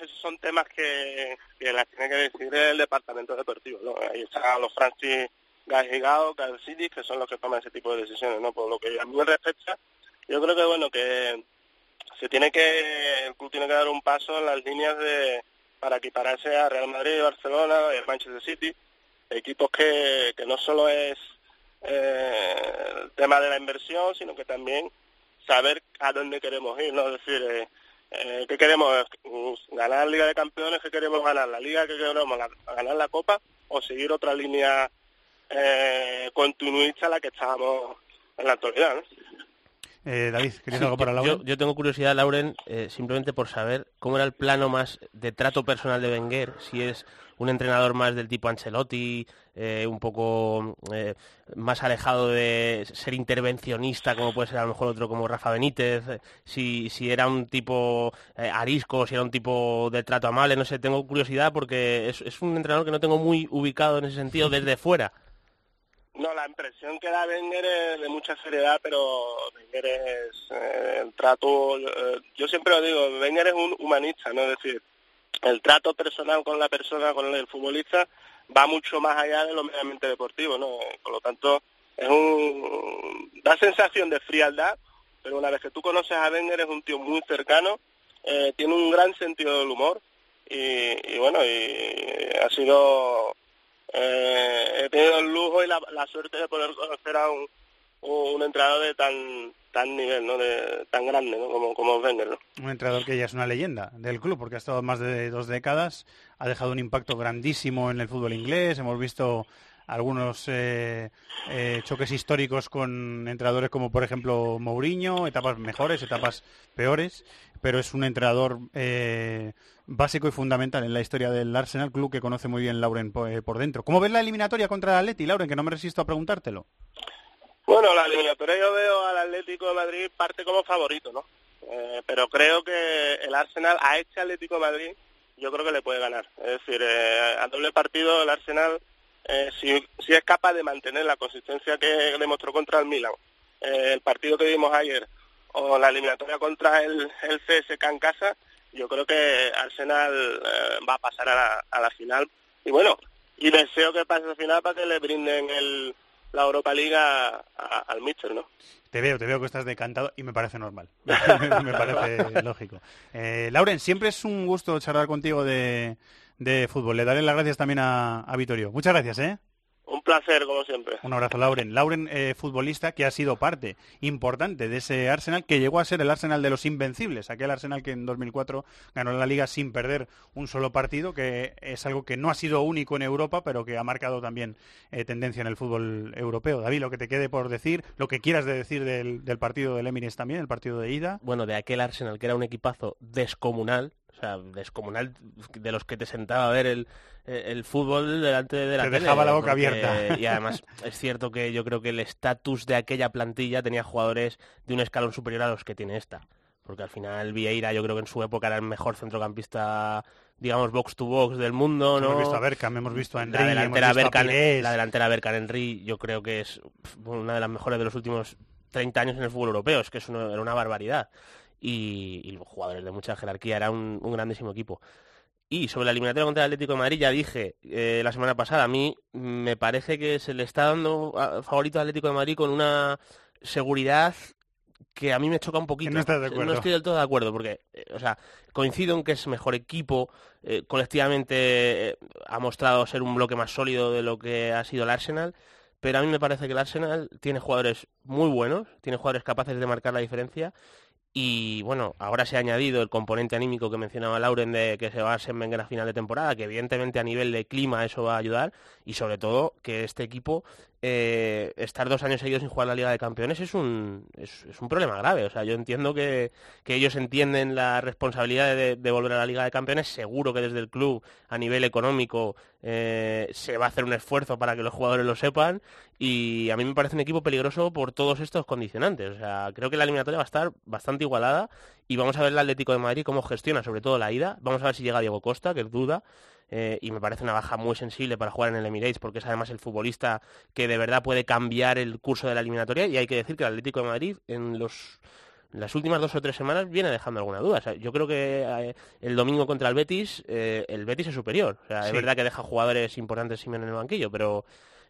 esos son temas que, que las tiene que decidir el departamento deportivo, ¿no? Ahí están los Francis Gajigao, City, que son los que toman ese tipo de decisiones, ¿no? Por lo que a mí me respecta, yo creo que, bueno, que se tiene que, el club tiene que dar un paso en las líneas de, para equipararse a Real Madrid, Barcelona el Manchester City, equipos que, que no solo es eh, el tema de la inversión, sino que también saber a dónde queremos ir, ¿no? Decir, eh, eh, ¿qué queremos? ¿Ganar la Liga de Campeones? ¿Qué queremos ganar? ¿La Liga que queremos? ¿La- ¿Ganar la Copa? ¿O seguir otra línea eh, continuista a la que estábamos en la actualidad, ¿no? Eh, David, ¿querías Sí, algo para yo- Laura? Yo, yo tengo curiosidad, Lauren, eh, simplemente por saber cómo era el plano más de trato personal de Wenger, si es un entrenador más del tipo Ancelotti, eh, un poco eh, más alejado de ser intervencionista, como puede ser a lo mejor otro como Rafa Benítez, eh, si, si era un tipo arisco, si era un tipo de trato amable, no sé, tengo curiosidad porque es, es un entrenador que no tengo muy ubicado en ese sentido desde fuera. No, la impresión que da Wenger es de mucha seriedad, pero Wenger es eh, el trato, eh, yo siempre lo digo, Wenger es un humanista, ¿no? Es decir, el trato personal con la persona, con el futbolista, va mucho más allá de lo meramente deportivo, ¿no? Por lo tanto, es un, da sensación de frialdad, pero una vez que tú conoces a Wenger es un tío muy cercano, eh, tiene un gran sentido del humor y, y bueno, y ha sido eh, he tenido el lujo y la, la suerte de poder conocer a un, un entrenador de tan tan nivel, ¿no? De, tan grande, ¿no? Como, como Wenger, ¿no? Un entrenador que ya es una leyenda del club, porque ha estado más de dos décadas, ha dejado un impacto grandísimo en el fútbol inglés, hemos visto algunos eh, eh, choques históricos con entrenadores como por ejemplo Mourinho, etapas mejores, etapas peores, pero es un entrenador eh, básico y fundamental en la historia del Arsenal, club que conoce muy bien Lauren por, eh, por dentro. ¿Cómo ves la eliminatoria contra el Atleti, Lauren? Que no me resisto a preguntártelo. Bueno, la eliminatoria yo veo al Atlético de Madrid parte como favorito, ¿no? Eh, pero creo que el Arsenal a este Atlético de Madrid yo creo que le puede ganar. Es decir, eh, a doble partido el Arsenal eh, si, si es capaz de mantener la consistencia que demostró contra el Milan, eh, el partido que vimos ayer o la eliminatoria contra el, el CSK en casa, yo creo que Arsenal eh, va a pasar a la, a la final. Y bueno, y deseo que pase la final para que le brinden el, la Europa Liga a- al Mister, ¿no? Te veo, te veo que estás decantado y me parece normal. me parece lógico. Eh, Lauren, siempre es un gusto charlar contigo de, de fútbol. Le daré las gracias también a, a Vitorio. Muchas gracias, ¿eh? Un placer, como siempre. Un abrazo, Lauren. Lauren, eh, futbolista que ha sido parte importante de ese Arsenal, que llegó a ser el Arsenal de los invencibles, aquel Arsenal que en 2004 ganó la Liga sin perder un solo partido, que es algo que no ha sido único en Europa, pero que ha marcado también eh, tendencia en el fútbol europeo. David, lo que te quede por decir, lo que quieras de decir del, del partido del Emirates también, el partido de ida. Bueno, de aquel Arsenal que era un equipazo descomunal, o sea, descomunal de los que te sentaba a ver el, el fútbol delante de la Te tele, dejaba la boca porque- abierta. Y además es cierto que yo creo que el estatus de aquella plantilla tenía jugadores de un escalón superior a los que tiene esta. Porque al final Vieira yo creo que en su época era el mejor centrocampista, digamos, box to box del mundo, ¿no? Hemos visto a Berkham, hemos visto a Henry, la delantera Berkan, la delantera Berkan Henry yo creo que es una de las mejores de los últimos 30 años en el fútbol europeo, es que es una, era una barbaridad. Y, y los jugadores de mucha jerarquía, era un, un grandísimo equipo. Y sobre la eliminatoria contra el Atlético de Madrid, ya dije eh, la semana pasada, a mí me parece que se le está dando a- favorito al Atlético de Madrid con una seguridad que a mí me choca un poquito. no estás de acuerdo. No estoy del todo de acuerdo, porque, eh, o sea, coincido en que es mejor equipo, eh, colectivamente eh, ha mostrado ser un bloque más sólido de lo que ha sido el Arsenal, pero a mí me parece que el Arsenal tiene jugadores muy buenos, tiene jugadores capaces de marcar la diferencia y bueno, ahora se ha añadido el componente anímico que mencionaba Lauren de que se va a Wenger a final de temporada, que evidentemente a nivel de clima eso va a ayudar y sobre todo que este equipo eh, estar dos años seguidos sin jugar la Liga de Campeones es un, es, un problema grave. O sea, yo entiendo que, que ellos entienden la responsabilidad de, de volver a la Liga de Campeones. Seguro que desde el club, a nivel económico, eh, se va a hacer un esfuerzo para que los jugadores lo sepan. Y a mí me parece un equipo peligroso por todos estos condicionantes. O sea, creo que la eliminatoria va a estar bastante igualada y vamos a ver el Atlético de Madrid cómo gestiona sobre todo la ida. Vamos a ver si llega Diego Costa, que es duda. Eh, y me parece una baja muy sensible para jugar en el Emirates porque es además el futbolista que de verdad puede cambiar el curso de la eliminatoria y hay que decir que el Atlético de Madrid en los las últimas dos o tres semanas viene dejando alguna duda. O sea, yo creo que eh, el domingo contra el Betis, eh, el Betis es superior. O sea, es verdad que deja jugadores importantes Simeone en el banquillo, pero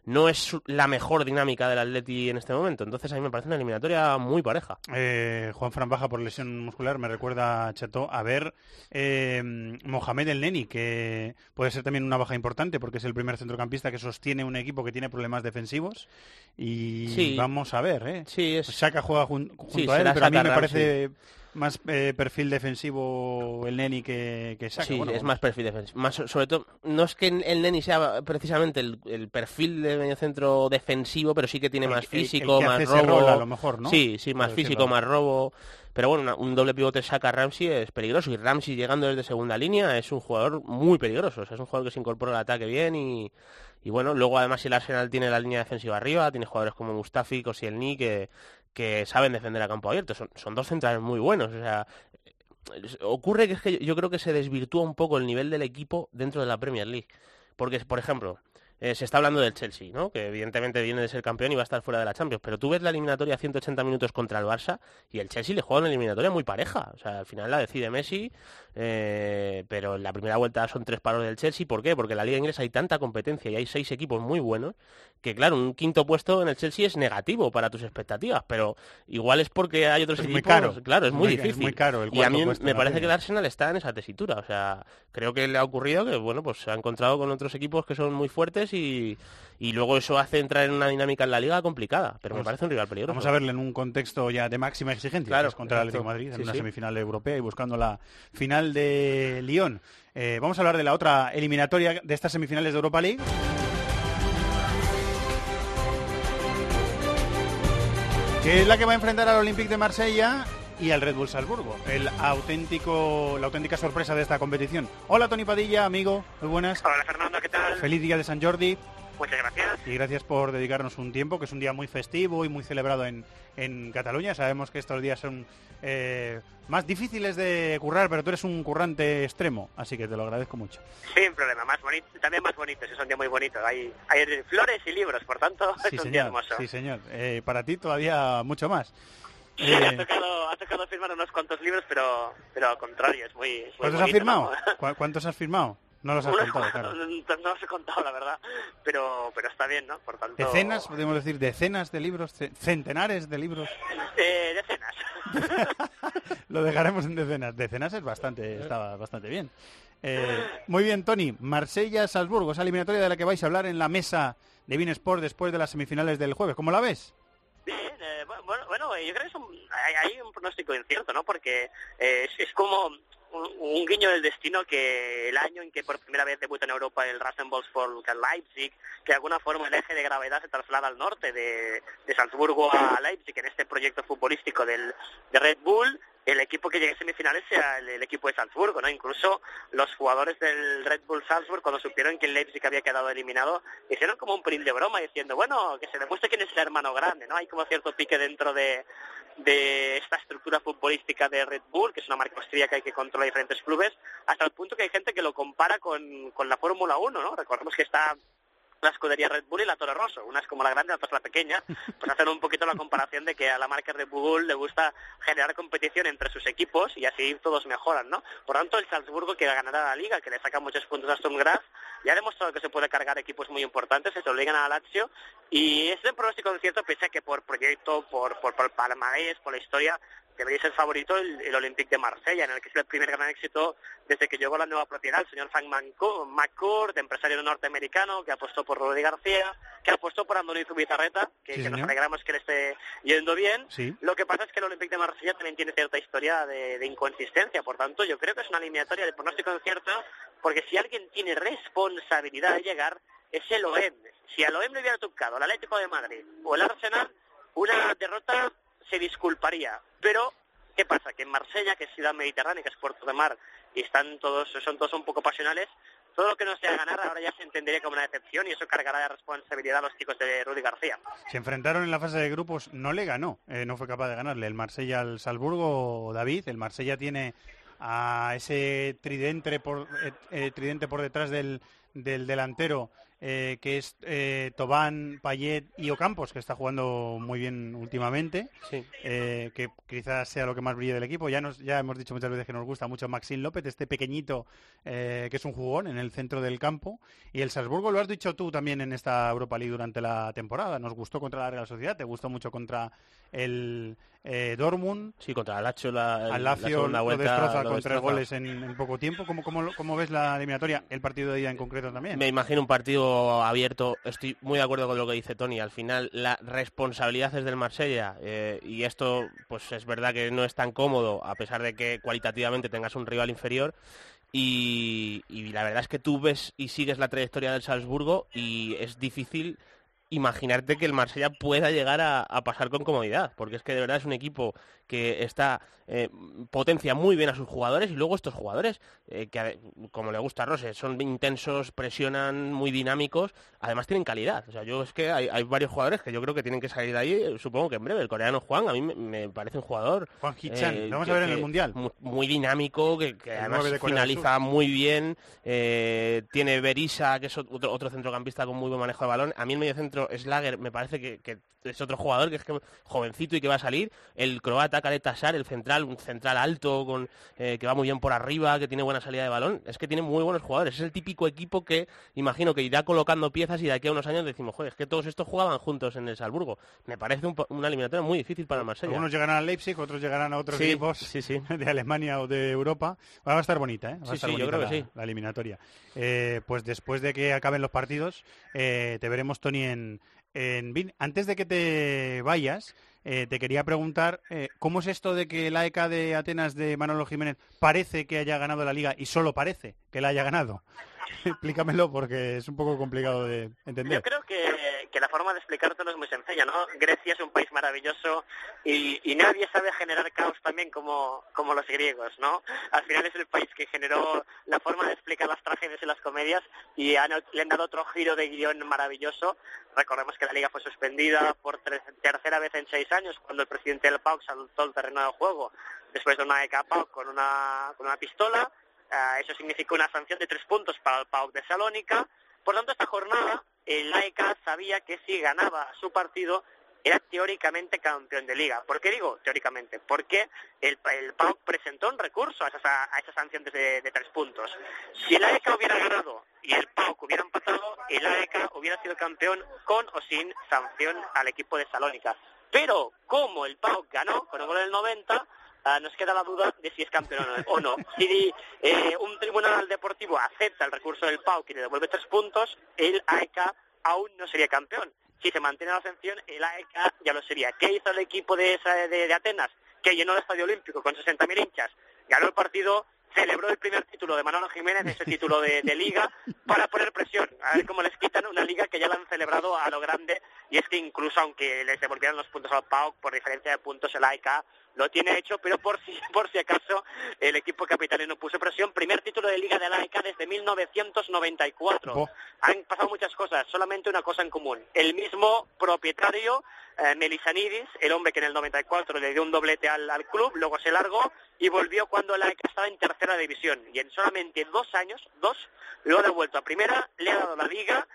no es la mejor dinámica del Atleti en este momento. Entonces a mí me parece una eliminatoria muy pareja. Eh, Juan Fran baja por lesión muscular, me recuerda, Chato, a ver eh, Mohamed El Neni, que puede ser también una baja importante porque es el primer centrocampista que sostiene un equipo que tiene problemas defensivos. Y Sí. vamos a ver, ¿eh? Sí, es... Juega jun- junto Sí, a él, pero a mí me parece más eh, perfil defensivo el Neni que, que Saka. Sí, Bueno, es más perfil defensivo. Más, sobre todo, no es que el Neni sea precisamente el, el perfil de mediocentro defensivo, pero sí que tiene El- más el físico, más robo. rol a lo mejor, ¿no? Sí, sí, más físico, decirlo. más robo. Pero bueno, una- un doble pivote saca Ramsey es peligroso y Ramsey llegando desde segunda línea es un jugador muy peligroso. O sea, es un jugador que se incorpora al ataque bien y, y bueno, luego además si el Arsenal tiene la línea defensiva arriba, tiene jugadores como Mustafi, Koscielny que, que saben defender a campo abierto. Son, son dos centrales muy buenos. O sea, ocurre que es que yo creo que se desvirtúa un poco el nivel del equipo dentro de la Premier League. Porque, por ejemplo, eh, se está hablando del Chelsea, ¿no? Que evidentemente viene de ser campeón y va a estar fuera de la Champions. Pero tú ves la eliminatoria a 180 minutos contra el Barça y el Chelsea le juega una eliminatoria muy pareja. O sea, al final la decide Messi, eh, pero en la primera vuelta son tres paros del Chelsea. ¿Por qué? Porque en la Liga Inglesa hay tanta competencia y hay seis equipos muy buenos que, claro, un quinto puesto en el Chelsea es negativo para tus expectativas. Pero igual es porque hay otros Es muy equipos... caro. Claro, es muy es difícil. muy caro el y a mí me parece que el Arsenal está en esa tesitura. O sea, creo que le ha ocurrido que, bueno, pues se ha encontrado con otros equipos que son muy fuertes y, y luego eso hace entrar en una dinámica en la liga complicada. Pero me parece un rival peligroso. Vamos a verle en un contexto ya de máxima exigencia, Claro, contra el. Atlético de Madrid, en Sí, una sí. semifinal europea y buscando la final de Lyon. Eh, vamos a hablar de la otra eliminatoria de estas semifinales de Europa League. Que es la que va a enfrentar al Olympique de Marsella y al Red Bull Salzburgo, el auténtico, la auténtica sorpresa de esta competición. Hola Tony Padilla, amigo, muy buenas. Hola Fernando, ¿qué tal? Feliz día de San Jordi. Muchas gracias. Y gracias por dedicarnos un tiempo, que es un día muy festivo y muy celebrado en, en Cataluña. Sabemos que estos días son eh, más difíciles de currar, pero tú eres un currante extremo, así que te lo agradezco mucho. Sin problema, más bonito, también más bonito, es un día muy bonito. Hay, hay flores y libros, por tanto, Sí, es un día señor. hermoso. Sí, señor. Eh, para ti todavía mucho más. Sí, ha, Eh, tocado, ha tocado firmar unos cuantos libros, pero, pero al contrario, es muy, es muy ¿Cuántos has bonito, firmado? ¿no? ¿Cu- ¿Cuántos has firmado? No los has contado, claro. No los he contado, la verdad, pero, pero está bien, ¿no? Por tanto... Decenas, podemos decir, decenas de libros, ce- centenares de libros. Eh, decenas. Lo dejaremos en decenas. Decenas es bastante, está bastante bien. Eh, muy bien, Tony. Marsella-Salzburgo, esa eliminatoria de la que vais a hablar en la mesa de Bein Sport después de las semifinales del jueves. ¿Cómo la ves? Bien, eh, bu- bueno, bueno, yo creo que es un, hay, hay un pronóstico incierto, ¿no? Porque eh, es, es como un, guiño del destino que el año en que por primera vez debuta en Europa el Rasenballsport Leipzig, que de alguna forma el eje de gravedad se traslada al norte de, de Salzburgo a Leipzig en este proyecto futbolístico del, de Red Bull, el equipo que llegue a semifinales sea el, equipo de Salzburgo, ¿no? Incluso los jugadores del Red Bull Salzburg, cuando supieron que el Leipzig había quedado eliminado, hicieron como un print de broma diciendo, bueno, que se demuestre quién es el hermano grande, ¿no? Hay como cierto pique dentro de, de esta estructura futbolística de Red Bull, que es una marca austríaca y que controla diferentes clubes, hasta el punto que hay gente que lo compara con, con la Fórmula 1, ¿no? Recordemos que está la escudería Red Bull y la Toro Rosso, una es como la grande, la otra es la pequeña, pues hacen un poquito la comparación de que a la marca Red Bull le gusta generar competición entre sus equipos y así todos mejoran, ¿no? Por tanto, el Salzburgo que ganará la liga, que le saca muchos puntos a Sturm Graz, ya ha demostrado que se puede cargar equipos muy importantes, se obligan a Lazio. Y es un pronóstico cierto, pese a que por proyecto, por, por, por palmarés, por la historia, debería ser favorito el, el Olympique de Marsella, en el que es el primer gran éxito desde que llegó la nueva propiedad, el señor Frank McCourt, empresario norteamericano, que apostó por Rudy García, que apostó por Andoni Zubizarreta, que, Sí, que nos alegramos que le esté yendo bien. Sí. Lo que pasa es que el Olympique de Marsella también tiene cierta historia de, de inconsistencia, por tanto yo creo que es una eliminatoria de pronóstico incierto, porque si alguien tiene responsabilidad de llegar, es el OEM. Si al OEM le hubiera tocado el Atlético de Madrid o el Arsenal, una derrota se disculparía. Pero, ¿qué pasa? Que en Marsella, que es ciudad mediterránea, que es puerto de mar, y están todos, son todos un poco pasionales, todo lo que no sea ganar ahora ya se entendería como una decepción y eso cargará de responsabilidad a los chicos de Rudy García. Se enfrentaron en la fase de grupos, no le ganó, eh, no fue capaz de ganarle el Marsella al Salzburgo, David. El Marsella tiene a ese tridente por, eh, eh, tridente por detrás del, del delantero, eh, que es eh, Tobán, Payet y Ocampos, que está jugando muy bien últimamente, eh, que quizás sea lo que más brilla del equipo. Ya, nos, ya hemos dicho muchas veces que nos gusta mucho Maxim López, este pequeñito eh, que es un jugón en el centro del campo. Y el Salzburgo lo has dicho tú también en esta Europa League durante la temporada. Nos gustó contra la Real Sociedad, te gustó mucho contra el eh, Dortmund. Sí, contra Lazio la, Al la segunda lo vuelta destroza lo con tres destroza. goles en, en poco tiempo. ¿Cómo, cómo, cómo ves la eliminatoria? El partido de ida en concreto también. Me imagino un partido abierto. Estoy muy de acuerdo con lo que dice Tony. Al final, la responsabilidad es del Marsella. eh, y esto, pues es verdad que no es tan cómodo, a pesar de que cualitativamente tengas un rival inferior. Y, y la verdad es que tú ves y sigues la trayectoria del Salzburgo y es difícil imaginarte que el Marsella pueda llegar a, a pasar con comodidad, porque es que de verdad es un equipo que está eh, potencia muy bien a sus jugadores y luego estos jugadores, eh, que como le gusta a Rose, son intensos, presionan, muy dinámicos, además tienen calidad. O sea, yo es que hay, hay varios jugadores que yo creo que tienen que salir de ahí, eh, supongo que en breve. El coreano Juan, a mí me, me parece un jugador... Juan Hichan, lo vamos a ver en el Mundial. mu- Muy, dinámico, que, además finaliza muy bien. tiene Berisa, que es otro, otro centrocampista con muy buen manejo de balón. A mí el mediocentro Slager me parece que, que es otro jugador que es que jovencito y que va a salir. El croata Khaled Tassar, el central, un central alto con eh, que va muy bien por arriba, que tiene buena salida de balón. Es que tiene muy buenos jugadores. Es el típico equipo que imagino que irá colocando piezas y de aquí a unos años decimos, joder, es que todos estos jugaban juntos en el Salzburgo. Me parece un una eliminatoria muy difícil para el Marsella. Algunos llegarán al Leipzig, otros llegarán a otros Sí, equipos sí, sí. de Alemania o de Europa. Va a estar bonita, ¿eh? Va a estar sí, yo bonita creo que la, sí. la eliminatoria. Eh, pues después de que acaben los partidos, eh, te veremos, Tony, en, en. Antes de que te vayas, eh, te quería preguntar, eh, ¿cómo es esto de que la ECA de Atenas de Manolo Jiménez parece que haya ganado la liga y solo parece que la haya ganado? Explícamelo porque es un poco complicado de entender. Yo creo que, que la forma de explicártelo es muy sencilla, ¿no? Grecia es un país maravilloso y, y nadie sabe generar caos también como, como los griegos, ¿no? Al final es el país que generó la forma de explicar las tragedias y las comedias y han- le han dado otro giro de guion maravilloso. Recordemos que la liga fue suspendida por tre- tercera vez en seis años cuando el presidente del PAOK saltó el terreno de juego después de una PAOK con una, con una pistola. Ah, eso significó una sanción de tres puntos para el PAOK de Salónica. Por tanto, esta jornada, el AEK sabía que si ganaba su partido era teóricamente campeón de liga. ¿Por qué digo teóricamente? Porque el, el PAOK presentó un recurso a esas, a esas sanciones de, de tres puntos. Si el AEK hubiera ganado y el PAOK hubiera empatado, el AEK hubiera sido campeón con o sin sanción al equipo de Salónica. Pero como el PAOK ganó con el gol del 90, ah, nos queda la duda de si es campeón o no. Si eh, un tribunal deportivo acepta el recurso del PAOK y le devuelve tres puntos, el AEK aún no sería campeón. Si se mantiene la sanción, el AEK ya lo sería. ¿Qué hizo el equipo de, esa- de, de Atenas? Que llenó el Estadio Olímpico con 60.000 hinchas, ganó el partido, celebró el primer título de Manolo Jiménez, ese título de, de liga, para poner presión. A ver cómo les quitan una liga que ya la han celebrado a lo grande. Y es que incluso aunque les devolvieran los puntos al PAOK por diferencia de puntos, el AEK lo tiene hecho, pero por si, por si acaso el equipo capitalino puso presión. Primer título de liga del AEK desde 1994. Bo. Han pasado muchas cosas, solamente una cosa en común. El mismo propietario, eh, Melisanidis, el hombre que en el 94 le dio un doblete al, al club, luego se largó y volvió cuando el AEK estaba en tercera división. Y en solamente dos años, dos, lo ha devuelto a primera, le ha dado la liga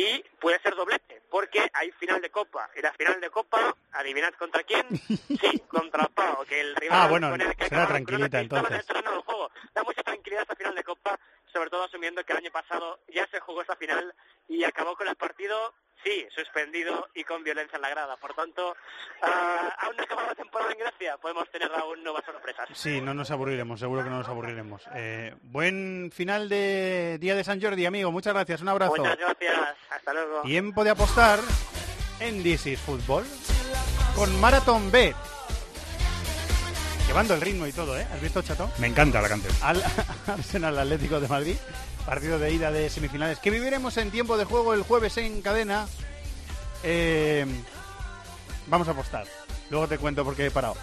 y puede ser doblete, porque hay final de Copa. Y la final de Copa, adivinad contra quién? Sí, contra el Pau, que el rival Ah, bueno, con el que será tranquilita el entonces. del juego. Da mucha tranquilidad esta final de Copa, sobre todo asumiendo que el año pasado ya se jugó esta final y acabó con el partido, sí, suspendido y con violencia en la grada. Por tanto, ah, aún no acaba la temporada en Grecia, podemos tener aún nuevas sorpresas. Sí, no nos aburriremos, seguro que no nos aburriremos. Eh, buen final de Día de San Jordi, amigo. Muchas gracias, un abrazo. Muchas gracias, hasta luego. Tiempo de apostar en is Fútbol con Marathon Bet. Llevando el ritmo y todo, ¿eh? ¿Has visto, Chato? Me encanta la canción. Al Arsenal Atlético de Madrid, partido de ida de semifinales que viviremos en tiempo de juego el jueves en cadena. Eh, vamos a apostar. Luego te cuento por qué he parado.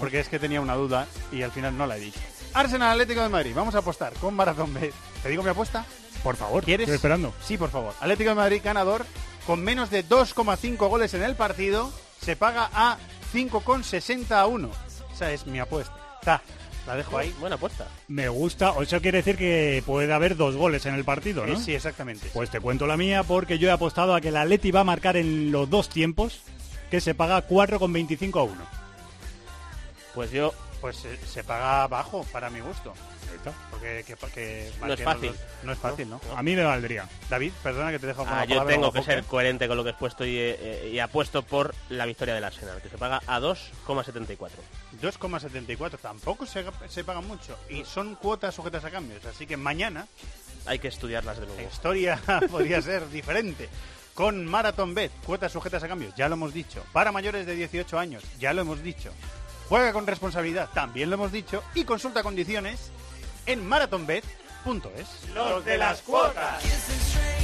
Porque es que tenía una duda y al final no la he dicho. Arsenal Atlético de Madrid, vamos a apostar con Marathon Bet. ¿Te digo mi apuesta? Por favor, ¿Quieres? estoy esperando. Sí, por favor. Atlético de Madrid ganador con menos de 2,5 goles en el partido se paga a 5,60 a 1. Esa es mi apuesta. Ta, la dejo ahí. Buena apuesta. Me gusta, o eso quiere decir que puede haber dos goles en el partido, ¿no? Eh, sí, exactamente. Pues te cuento la mía porque yo he apostado a que el Atleti va a marcar en los dos tiempos, que se paga 4,25 a 1. Pues yo Pues eh, se paga bajo para mi gusto. Porque que, que No es fácil. los- no es fácil, ¿no? A mí me valdría. David, perdona que te dejo con Ah, yo tengo que ser coherente con lo que he puesto y, eh, y apuesto por la victoria del Arsenal, que se paga a 2,74. 2,74. Tampoco se, se paga mucho. Y son cuotas sujetas a cambios. Así que mañana Hay que estudiarlas de nuevo. la historia podría ser diferente. Con Marathon Bet, cuotas sujetas a cambios, ya lo hemos dicho. Para mayores de 18 años, ya lo hemos dicho. Juega con responsabilidad, también lo hemos dicho. Y consulta condiciones en marathonbet.es. Los de las cuotas.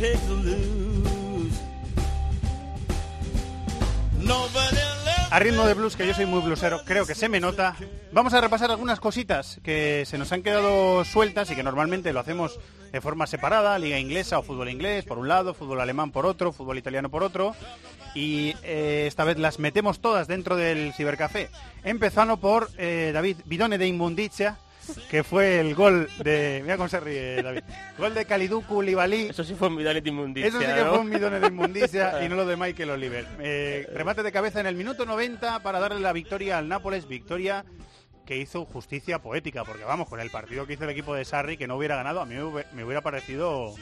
To lose. Nobody A ritmo de blues, que yo soy muy bluesero, creo que se me nota. Vamos a repasar algunas cositas que se nos han quedado sueltas y que normalmente lo hacemos de forma separada, liga inglesa o fútbol inglés por un lado, fútbol alemán por otro, fútbol italiano por otro. Y eh, esta vez las metemos todas dentro del cibercafé. Empezando por eh, David Bidone de Inmundicia. Que fue el gol de... Mira cómo se ríe David. Gol de Kalidou Koulibaly. Eso sí fue un bidón de inmundicia. Eso sí que ¿no? fue un bidón de inmundicia y no lo de Michael Oliver. Eh, remate de cabeza en el minuto 90 para darle la victoria al Nápoles. Victoria que hizo justicia poética, porque vamos, con el partido que hizo el equipo de Sarri, que no hubiera ganado, a mí me hubiera parecido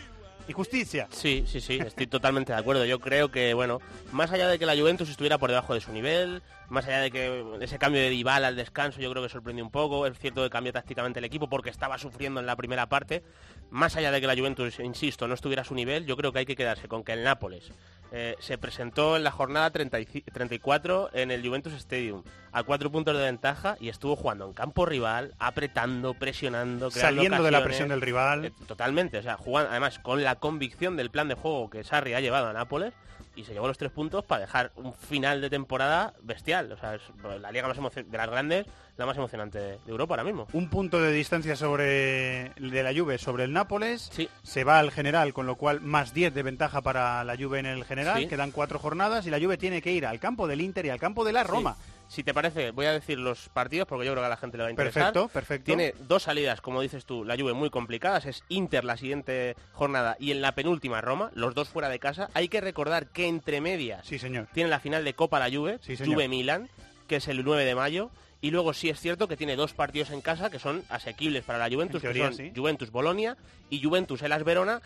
injusticia. Sí, sí, sí, estoy totalmente de acuerdo. Yo creo que, bueno, más allá de que la Juventus estuviera por debajo de su nivel, más allá de que ese cambio de Dybala al descanso yo creo que sorprendió un poco, es cierto que cambió tácticamente el equipo porque estaba sufriendo en la primera parte, más allá de que la Juventus, insisto, no estuviera a su nivel, yo creo que hay que quedarse con que el Nápoles eh, se presentó en la jornada 30 y ci- 34 en el Juventus Stadium a cuatro puntos de ventaja y estuvo jugando en campo rival, apretando, presionando, creando Saliendo de la presión del rival. Eh, totalmente, o sea, jugando además con la convicción del plan de juego que Sarri ha llevado a Nápoles y se llevó los tres puntos para dejar un final de temporada bestial. O sea, es la liga más de las grandes, la más emocionante de Europa ahora mismo. Un punto de distancia sobre de la Juve sobre el Nápoles. Se va al general, con lo cual más 10 de ventaja para la Juve en el general. Sí. Quedan cuatro jornadas y la Juve tiene que ir al campo del Inter y al campo de la Roma. Sí. Si te parece, voy a decir los partidos porque yo creo que a la gente le va a interesar. Perfecto, perfecto. Tiene dos salidas, como dices tú, la Juve muy complicadas. Es Inter la siguiente jornada y en la penúltima Roma, los dos fuera de casa. Hay que recordar que entre medias Sí, señor. tiene la final de Copa la Juve, señor. Juve-Milan, que es el 9 de mayo. Y luego sí es cierto que tiene dos partidos en casa que son asequibles para la Juventus, En teoría, que son sí. Juventus-Bolonia y Juventus-Elas Verona,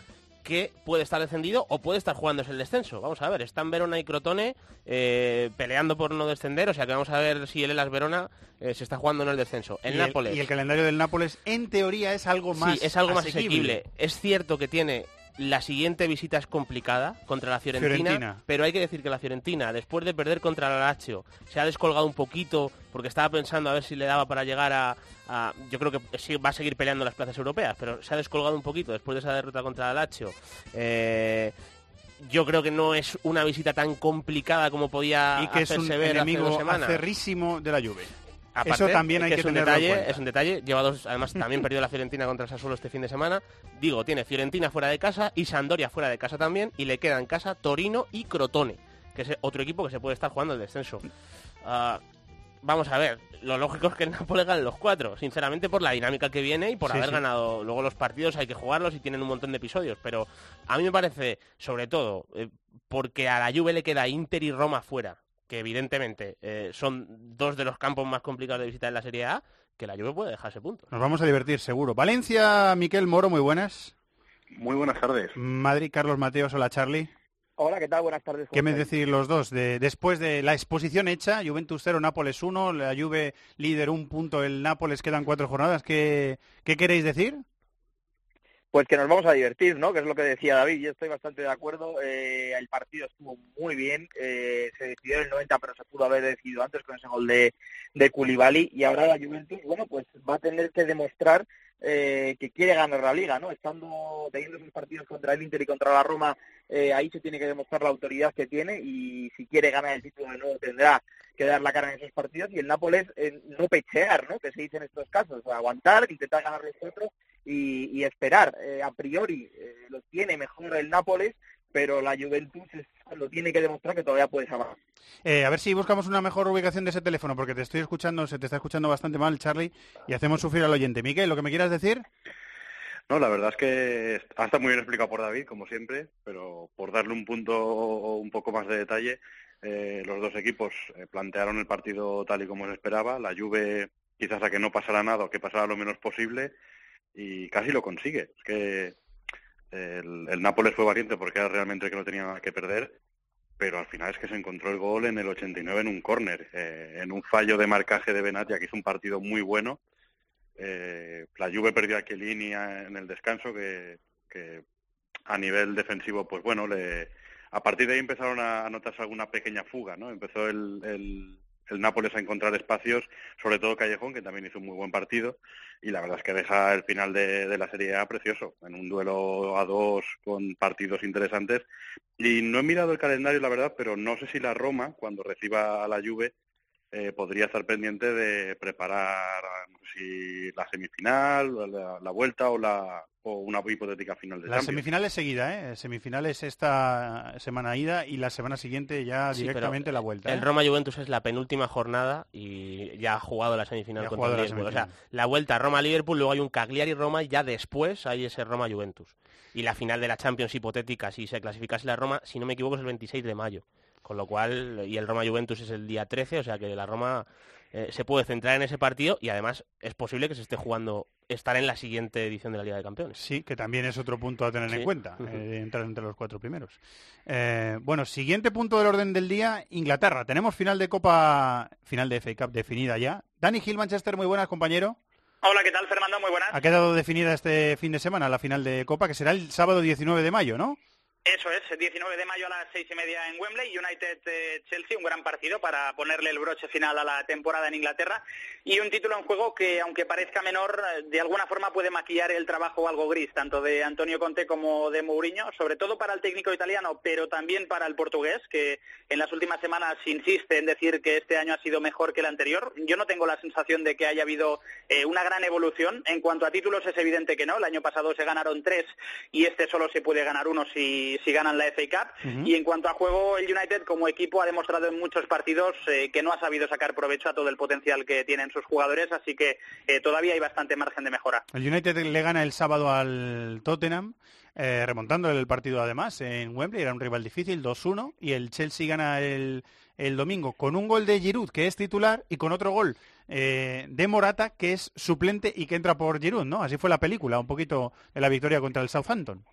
que puede estar descendido o puede estar jugándose el descenso. Vamos a ver, están Verona y Crotone eh, peleando por no descender, o sea que vamos a ver si el Elas Verona eh, se está jugando en el descenso. El y, Nápoles. y el calendario del Nápoles, en teoría, es algo más Sí, es algo más asequible. Es cierto que tiene la siguiente visita es complicada contra la Fiorentina, Fiorentina. pero hay que decir que la Fiorentina, después de perder contra la Lazio, se ha descolgado un poquito porque estaba pensando a ver si le daba para llegar a, a- yo creo que va a seguir peleando las plazas europeas, pero se ha descolgado un poquito después de esa derrota contra la Lazio. Eh, yo creo que no es una visita tan complicada como podía Y que es un hacerse ver hace dos enemigo semanas. acerrísimo de la Juve. Aparte, Eso también hay que que, es un en detalle, cuenta. es un detalle. Lleva dos, además también perdió la Fiorentina contra el Sassuolo este fin de semana. Digo, tiene Fiorentina fuera de casa y Sandoria fuera de casa también y le queda en casa Torino y Crotone, que es otro equipo que se puede estar jugando el descenso. Ah, vamos a ver, lo lógico es que el Napoli gane los cuatro, sinceramente por la dinámica que viene y por Sí, haber sí. ganado luego los partidos, hay que jugarlos y tienen un montón de episodios, pero a mí me parece, sobre todo, eh, porque a la Juve le queda Inter y Roma fuera, que evidentemente eh, son dos de los campos más complicados de visitar en la Serie A, que la Juve puede dejarse puntos. Nos vamos a divertir, seguro. Valencia, Miquel Moro, muy buenas. Muy buenas tardes. Madrid, Carlos Mateos, hola Charlie. Hola, ¿qué tal? Buenas tardes. ¿Qué ¿cómo me decís los dos? De, después de la exposición hecha, Juventus 0, Nápoles 1, la Juve líder un punto, el Nápoles quedan cuatro jornadas. ¿Qué, qué queréis decir? Pues que nos vamos a divertir, ¿no? Que es lo que decía David. Yo estoy bastante de acuerdo. Eh, el partido estuvo muy bien. eh, se decidió en el 90, pero se pudo haber decidido antes con ese gol de, de Koulibaly. Y ahora la Juventus, bueno, pues va a tener que demostrar eh, que quiere ganar la liga, ¿no? Estando teniendo esos partidos contra el Inter y contra la Roma, eh, ahí se tiene que demostrar la autoridad que tiene y si quiere ganar el título de nuevo tendrá que dar la cara en esos partidos y el Nápoles eh, no pechear, ¿no? Que se dice en estos casos, aguantar, intentar ganar los otros y, y esperar. Eh, a priori eh, lo tiene mejor el Nápoles, pero la Juventus es cuando tiene que demostrar que todavía puede salvar. Eh, a ver si buscamos una mejor ubicación de ese teléfono, porque te estoy escuchando, se te está escuchando bastante mal, Charlie, y hacemos sufrir al oyente. Miquel, ¿lo que me quieras decir? No, la verdad es que está muy bien explicado por David, como siempre, pero por darle un punto o un poco más de detalle, eh, los dos equipos eh, plantearon el partido tal y como se esperaba. La Juve quizás a que no pasara nada o que pasara lo menos posible y casi lo consigue. Es que el, el Nápoles fue valiente porque era realmente que no tenía nada que perder, pero al final es que se encontró el gol en el 89 en un córner, eh, en un fallo de marcaje de Benatia, que hizo un partido muy bueno. Eh, la Juve perdió a Chiellini en el descanso, que, a nivel defensivo, pues bueno, le, a partir de ahí empezaron a, notarse alguna pequeña fuga, ¿no? Empezó el, el Nápoles a encontrar espacios, sobre todo Callejón, que también hizo un muy buen partido, y la verdad es que deja el final de, la Serie A precioso, en un duelo a dos con partidos interesantes. Y no he mirado el calendario, la verdad, pero no sé si la Roma, cuando reciba a la Juve, eh, podría estar pendiente de preparar no sé si la semifinal, la, la vuelta o la o una hipotética final de La Champions. semifinal es seguida, ¿eh? Semifinales esta semana ida y la semana siguiente ya Sí, directamente la vuelta. El ¿eh? Roma Juventus es la penúltima jornada y ya ha jugado la semifinal Ya contra el la Liverpool. O sea, semifinal. la vuelta Roma Liverpool, luego hay un Cagliari Roma y ya después hay ese Roma Juventus. Y la final de la Champions hipotética, si se clasificase la Roma, si no me equivoco, es el 26 de mayo. Con lo cual, y el Roma Juventus es el día 13, o sea que la Roma eh, se puede centrar en ese partido y además es posible que se esté jugando, estar en la siguiente edición de la Liga de Campeones. Sí, que también es otro punto a tener en cuenta, eh, entrar entre los cuatro primeros. Eh, bueno, siguiente punto del orden del día, Inglaterra. Tenemos final de Copa, final de FA Cup definida ya. Dani Gil, Manchester, muy buenas, compañero. Hola, ¿qué tal, Fernando? Muy buenas. Ha quedado definida este fin de semana la final de Copa, que será el sábado 19 de mayo, ¿no? Eso es, 19 de mayo a las seis y media en Wembley, United-Chelsea, un gran partido para ponerle el broche final a la temporada en Inglaterra y un título en juego que, aunque parezca menor, eh, de alguna forma puede maquillar el trabajo algo gris, tanto de Antonio Conte como de Mourinho, sobre todo para el técnico italiano, pero también para el portugués, que en las últimas semanas insiste en decir que este año ha sido mejor que el anterior. Yo no tengo la sensación de que haya habido eh, una gran evolución. En cuanto a títulos es evidente que no. El año pasado se ganaron tres y este solo se puede ganar uno si, si ganan la FA Cup. Y en cuanto a juego, el United como equipo ha demostrado en muchos partidos eh, que no ha sabido sacar provecho a todo el potencial que tienen sus jugadores, así que eh, todavía hay bastante margen de mejora. El United le gana el sábado al Tottenham, eh, remontando el partido además en Wembley, era un rival difícil, 2-1, y el Chelsea gana el, el domingo con un gol de Giroud, que es titular, y con otro gol eh, de Morata, que es suplente y que entra por Giroud, ¿no? Así fue la película, un poquito de la victoria contra el Southampton.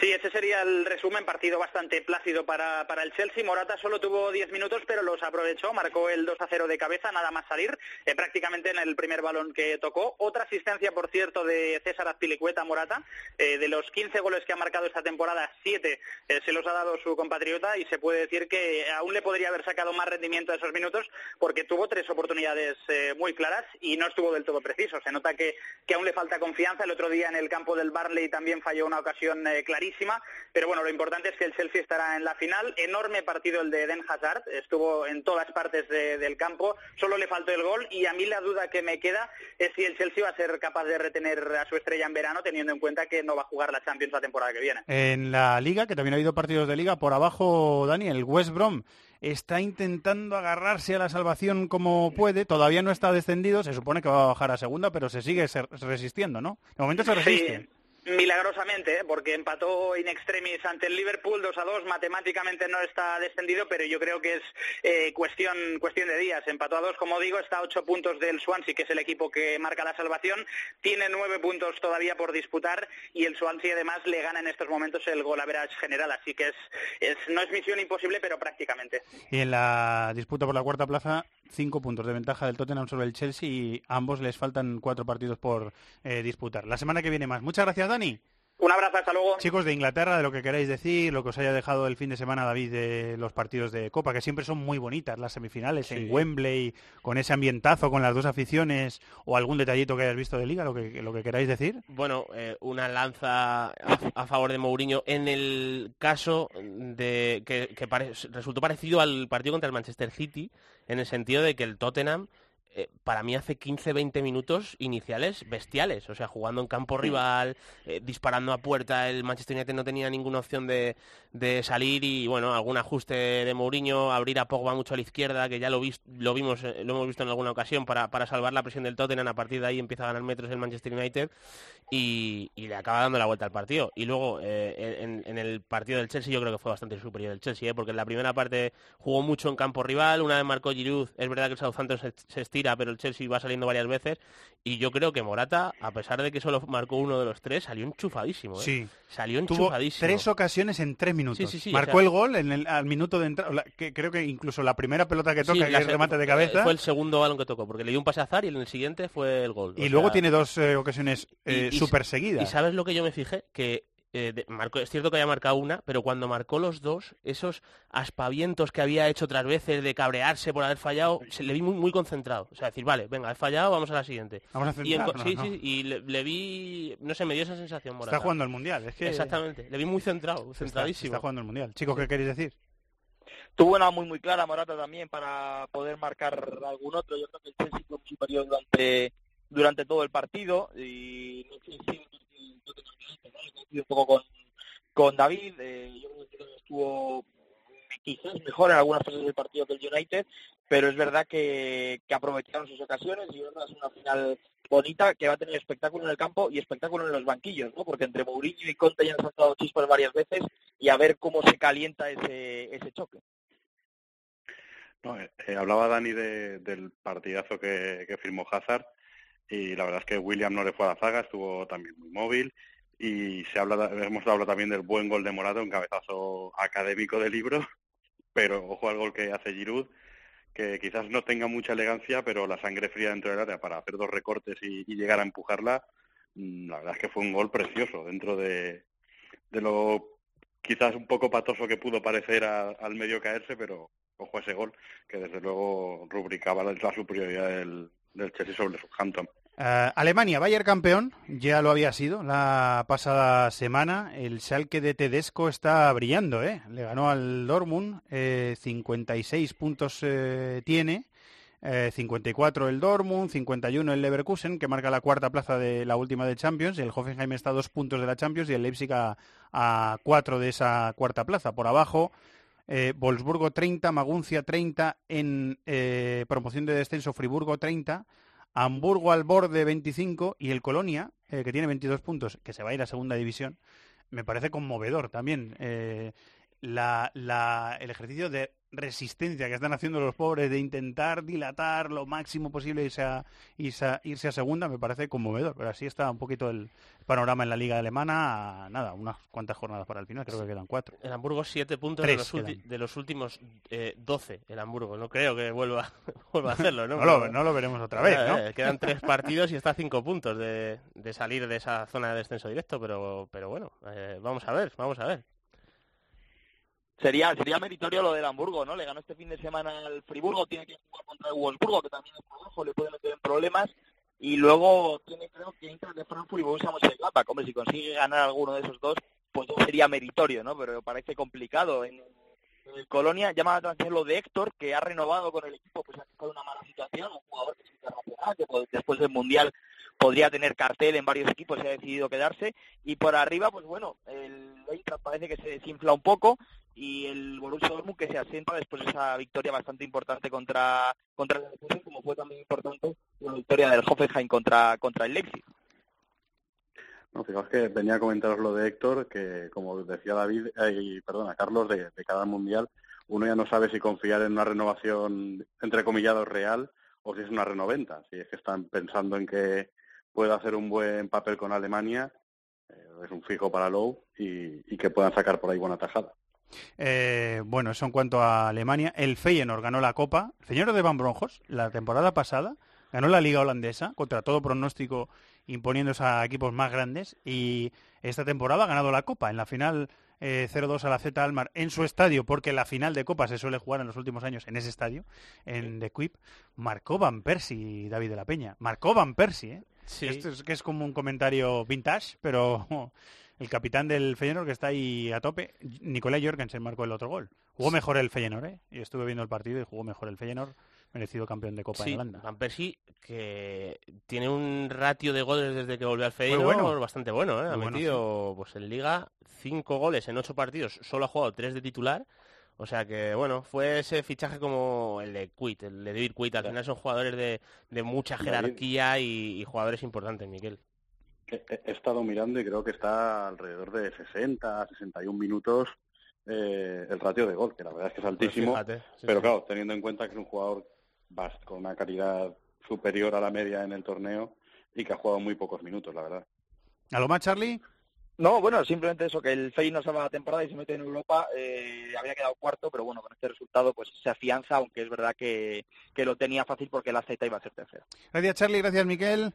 Sí, ese sería el resumen, partido bastante plácido para, para el Chelsea. Morata solo tuvo 10 minutos, pero los aprovechó, marcó el 2 a 0 de cabeza, nada más salir, eh, prácticamente en el primer balón que tocó. Otra asistencia, por cierto, de César Azpilicueta Morata. Eh, de los 15 goles que ha marcado esta temporada, 7 eh, se los ha dado su compatriota y se puede decir que aún le podría haber sacado más rendimiento a esos minutos porque tuvo tres oportunidades muy claras y no estuvo del todo preciso. Se nota que, que aún le falta confianza. El otro día en el campo del Barley también falló una ocasión eh, clarísima, pero bueno, lo importante es que el Chelsea estará en la final. Enorme partido el de Eden Hazard, estuvo en todas partes de- del campo, solo le faltó el gol y a mí la duda que me queda es si el Chelsea va a ser capaz de retener a su estrella en verano, teniendo en cuenta que no va a jugar la Champions la temporada que viene. En la liga, que también ha habido partidos de liga, por abajo, Dani, el West Brom está intentando agarrarse a la salvación como puede, todavía no está descendido, se supone que va a bajar a segunda, pero se sigue resistiendo, ¿no? De momento se resiste. Milagrosamente, ¿eh? porque empató in extremis ante el Liverpool 2 a 2, matemáticamente no está descendido, pero yo creo que es eh, cuestión, de días. Empató a 2, como digo, está a 8 puntos del Swansea, que es el equipo que marca la salvación, tiene 9 puntos todavía por disputar y el Swansea además le gana en estos momentos el gol average general, así que es, es, no es misión imposible, pero prácticamente. Y en la disputa por la cuarta plaza, cinco puntos de ventaja del Tottenham sobre el Chelsea y ambos les faltan cuatro partidos por eh, disputar. La semana que viene más. Muchas gracias, Dani. Un abrazo, hasta luego. Chicos de Inglaterra, de lo que queráis decir, lo que os haya dejado el fin de semana, David, de los partidos de Copa, que siempre son muy bonitas, las semifinales en Wembley, con ese ambientazo, con las dos aficiones, o algún detallito que hayas visto de Liga, lo que, lo que queráis decir. Bueno, eh, una lanza a, a favor de Mourinho en el caso de que, que pare- resultó parecido al partido contra el Manchester City, en el sentido de que el Tottenham eh, para mí hace 15-20 minutos iniciales bestiales, o sea, jugando en campo rival, eh, disparando a puerta, el Manchester United no tenía ninguna opción de, de salir y bueno, algún ajuste de Mourinho, abrir a Pogba mucho a la izquierda, que ya lo, vis- lo vimos, eh, lo hemos visto en alguna ocasión para, para salvar la presión del Tottenham, a partir de ahí empieza a ganar metros el Manchester United y, y le acaba dando la vuelta al partido. Y luego eh, en, en el partido del Chelsea yo creo que fue bastante superior el Chelsea, porque en la primera parte jugó mucho en campo rival, una vez marcó Giroud, es verdad que el Southampton se, se estira, pero el Chelsea va saliendo varias veces y yo creo que Morata, a pesar de que solo marcó uno de los tres, salió enchufadísimo. ¿eh? Sí. Salió Tuvo enchufadísimo. tres ocasiones en tres minutos. Sí, sí, sí, Marcó o sea- el gol en el, al minuto de entrada, creo que incluso la primera pelota que toca, que es remate de cabeza. Fue el segundo balón que tocó, porque le dio un pase a Zar y en el siguiente fue el gol. Y O luego sea, tiene dos eh, ocasiones eh, súper seguidas. Y sabes lo que yo me fijé, que eh, de- marcó, es cierto que había marcado una, pero cuando marcó los dos, esos aspavientos que había hecho otras veces de cabrearse por haber fallado, se le vi muy, muy concentrado. O sea, decir, vale, venga, he fallado, vamos a la siguiente. Vamos a y en centrarnos, sí, ¿no? sí, y le, le vi, no sé, me dio esa sensación. Morata. Está jugando al Mundial, es que... Exactamente, le vi muy centrado, centradísimo. está jugando el Mundial. Chicos, ¿qué queréis decir? Tuvo una muy muy clara Morata también para poder marcar algún otro. Yo creo que el Chelsea fue muy superior durante durante todo el partido y no sé si un poco con, con David. Eh, yo creo que estuvo quizás mejor en algunas fases del partido que el United, pero es verdad que, que aprovecharon sus ocasiones y es una final bonita que va a tener espectáculo en el campo y espectáculo en los banquillos, ¿no? Porque entre Mourinho y Conte ya han saltado chispas varias veces y a ver cómo se calienta ese, ese choque. No, eh, eh, hablaba Dani de, del partidazo que, que firmó Hazard y la verdad es que William no le fue a la zaga, estuvo también muy móvil. Y se habla, hemos hablado también del buen gol de Morata, un cabezazo académico de libro, pero ojo al gol que hace Giroud, que quizás no tenga mucha elegancia, pero la sangre fría dentro del área para hacer dos recortes y, llegar a empujarla, mm, la verdad es que fue un gol precioso dentro de, de lo quizás un poco patoso que pudo parecer al medio caerse, pero ojo a ese gol, que desde luego rubricaba la superioridad del, Uh, Alemania, Bayern campeón, ya lo había sido la pasada semana. El Schalke de Tedesco está brillando, ¿eh? Le ganó al Dortmund, eh, 56 puntos eh, tiene, eh, 54 el Dortmund, 51 el Leverkusen, que marca la cuarta plaza de la última de Champions. El Hoffenheim está a dos puntos de la Champions y el Leipzig a cuatro de esa cuarta plaza. Por abajo, eh, Wolfsburgo 30, Maguncia 30, en eh, promoción de descenso Friburgo 30, Hamburgo al borde 25 y el Colonia, eh, que tiene 22 puntos, que se va a ir a segunda división, me parece conmovedor también. Eh, el ejercicio de resistencia que están haciendo los pobres de intentar dilatar lo máximo posible irse a, irse a, irse a segunda me parece conmovedor. Pero así está un poquito el panorama en la liga alemana. Nada, unas cuantas jornadas para el final, creo que quedan cuatro. El Hamburgo siete puntos de, los de los últimos eh, 12, el Hamburgo. No creo que vuelva, vuelva a hacerlo, ¿no? No lo- no lo veremos otra vez, ¿no? Eh, quedan tres partidos y está a cinco puntos de, de salir de esa zona de descenso directo, pero, pero bueno, eh, vamos a ver, vamos a ver. Sería sería meritorio lo del Hamburgo, ¿no? Le ganó este fin de semana al Friburgo, tiene que jugar contra el Wolfsburgo, que también está abajo, le puede meter en problemas. Y luego tiene, creo que Eintracht de Frankfurt y Borussia Mönchengladbach. Hombre, si consigue ganar alguno de esos dos, pues sería meritorio, ¿no? Pero parece complicado. En, Colonia llama la atención lo de Héctor, que ha renovado con el equipo, pues ha estado una mala situación, un jugador que es internacional, que después del Mundial podría tener cartel en varios equipos y ha decidido quedarse. Y por arriba, pues bueno, el Eintracht parece que se desinfla un poco y el Borussia Dortmund que se asienta después de esa victoria bastante importante contra contra el Leverkusen, como fue también importante la victoria del Hoffenheim contra contra el Leipzig. No, fijaos que venía a comentaros lo de Héctor, que como decía David, eh, perdona, Carlos, de, cada mundial, uno ya no sabe si confiar en una renovación, entre comillados, real o si es una renoventa. Si es que están pensando en que pueda hacer un buen papel con Alemania, eh, es un fijo para Lowe y, que puedan sacar por ahí buena tajada. Eh, bueno, eso en cuanto a Alemania. El Feyenoord ganó la Copa. El Feyenoord de Van Bronjos, la temporada pasada, ganó la Liga Holandesa contra todo pronóstico imponiéndose a equipos más grandes y esta temporada ha ganado la Copa. En la final eh, 0-2 a la Z Almar en su estadio, porque la final de Copa se suele jugar en los últimos años en ese estadio, en The Quip, marcó Van Persie, David de la Peña. Marcó Van Persie, ¿eh? Sí. Esto es que es como un comentario vintage, pero el capitán del Feyenoord que está ahí a tope, Nicolai Jorgensen marcó el otro gol. Jugó mejor el Feyenoord, ¿eh? Y estuve viendo el partido y jugó mejor el Feyenoord, merecido campeón de Copa Sí, de Holanda. Van Persie, que tiene un ratio de goles desde que volvió al Feyenoord bueno. bastante bueno, ¿eh? Ha Muy bueno, metido pues en Liga cinco goles en ocho partidos, solo ha jugado tres de titular. O sea que, bueno, fue ese fichaje como el de Quit, el de David Quit. Al final son jugadores de, de mucha jerarquía y, y jugadores importantes, Miguel. He, he estado mirando y creo que está alrededor de 60, 61 minutos eh, el ratio de gol, que la verdad es que es altísimo. Pues fíjate, sí, pero sí. claro, teniendo en cuenta que es un jugador con una calidad superior a la media en el torneo y que ha jugado muy pocos minutos, la verdad. ¿Algo más, Charlie? No, bueno, simplemente eso, que el Feyenoord salva la temporada y se mete en Europa, eh, había quedado cuarto, pero bueno, con este resultado pues se afianza, aunque es verdad que, que lo tenía fácil porque la Z iba a ser tercera. Gracias, Charlie. Gracias, Miquel.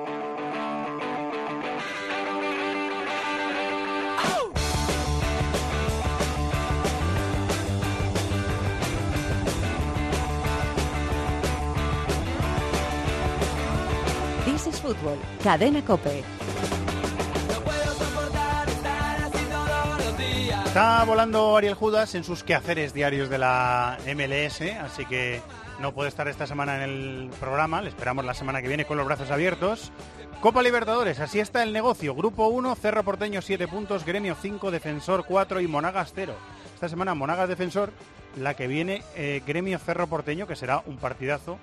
Fútbol, Cadena Cope. Está volando Ariel Judas en sus quehaceres diarios de la MLS, así que no puede estar esta semana en el programa. Le esperamos la semana que viene con los brazos abiertos. Copa Libertadores, así está el negocio. Grupo 1, Cerro Porteño 7 puntos, Gremio 5, Defensor 4 y Monagas 0. Esta semana Monagas Defensor, la que viene eh, Gremio Cerro Porteño, que será un partidazo.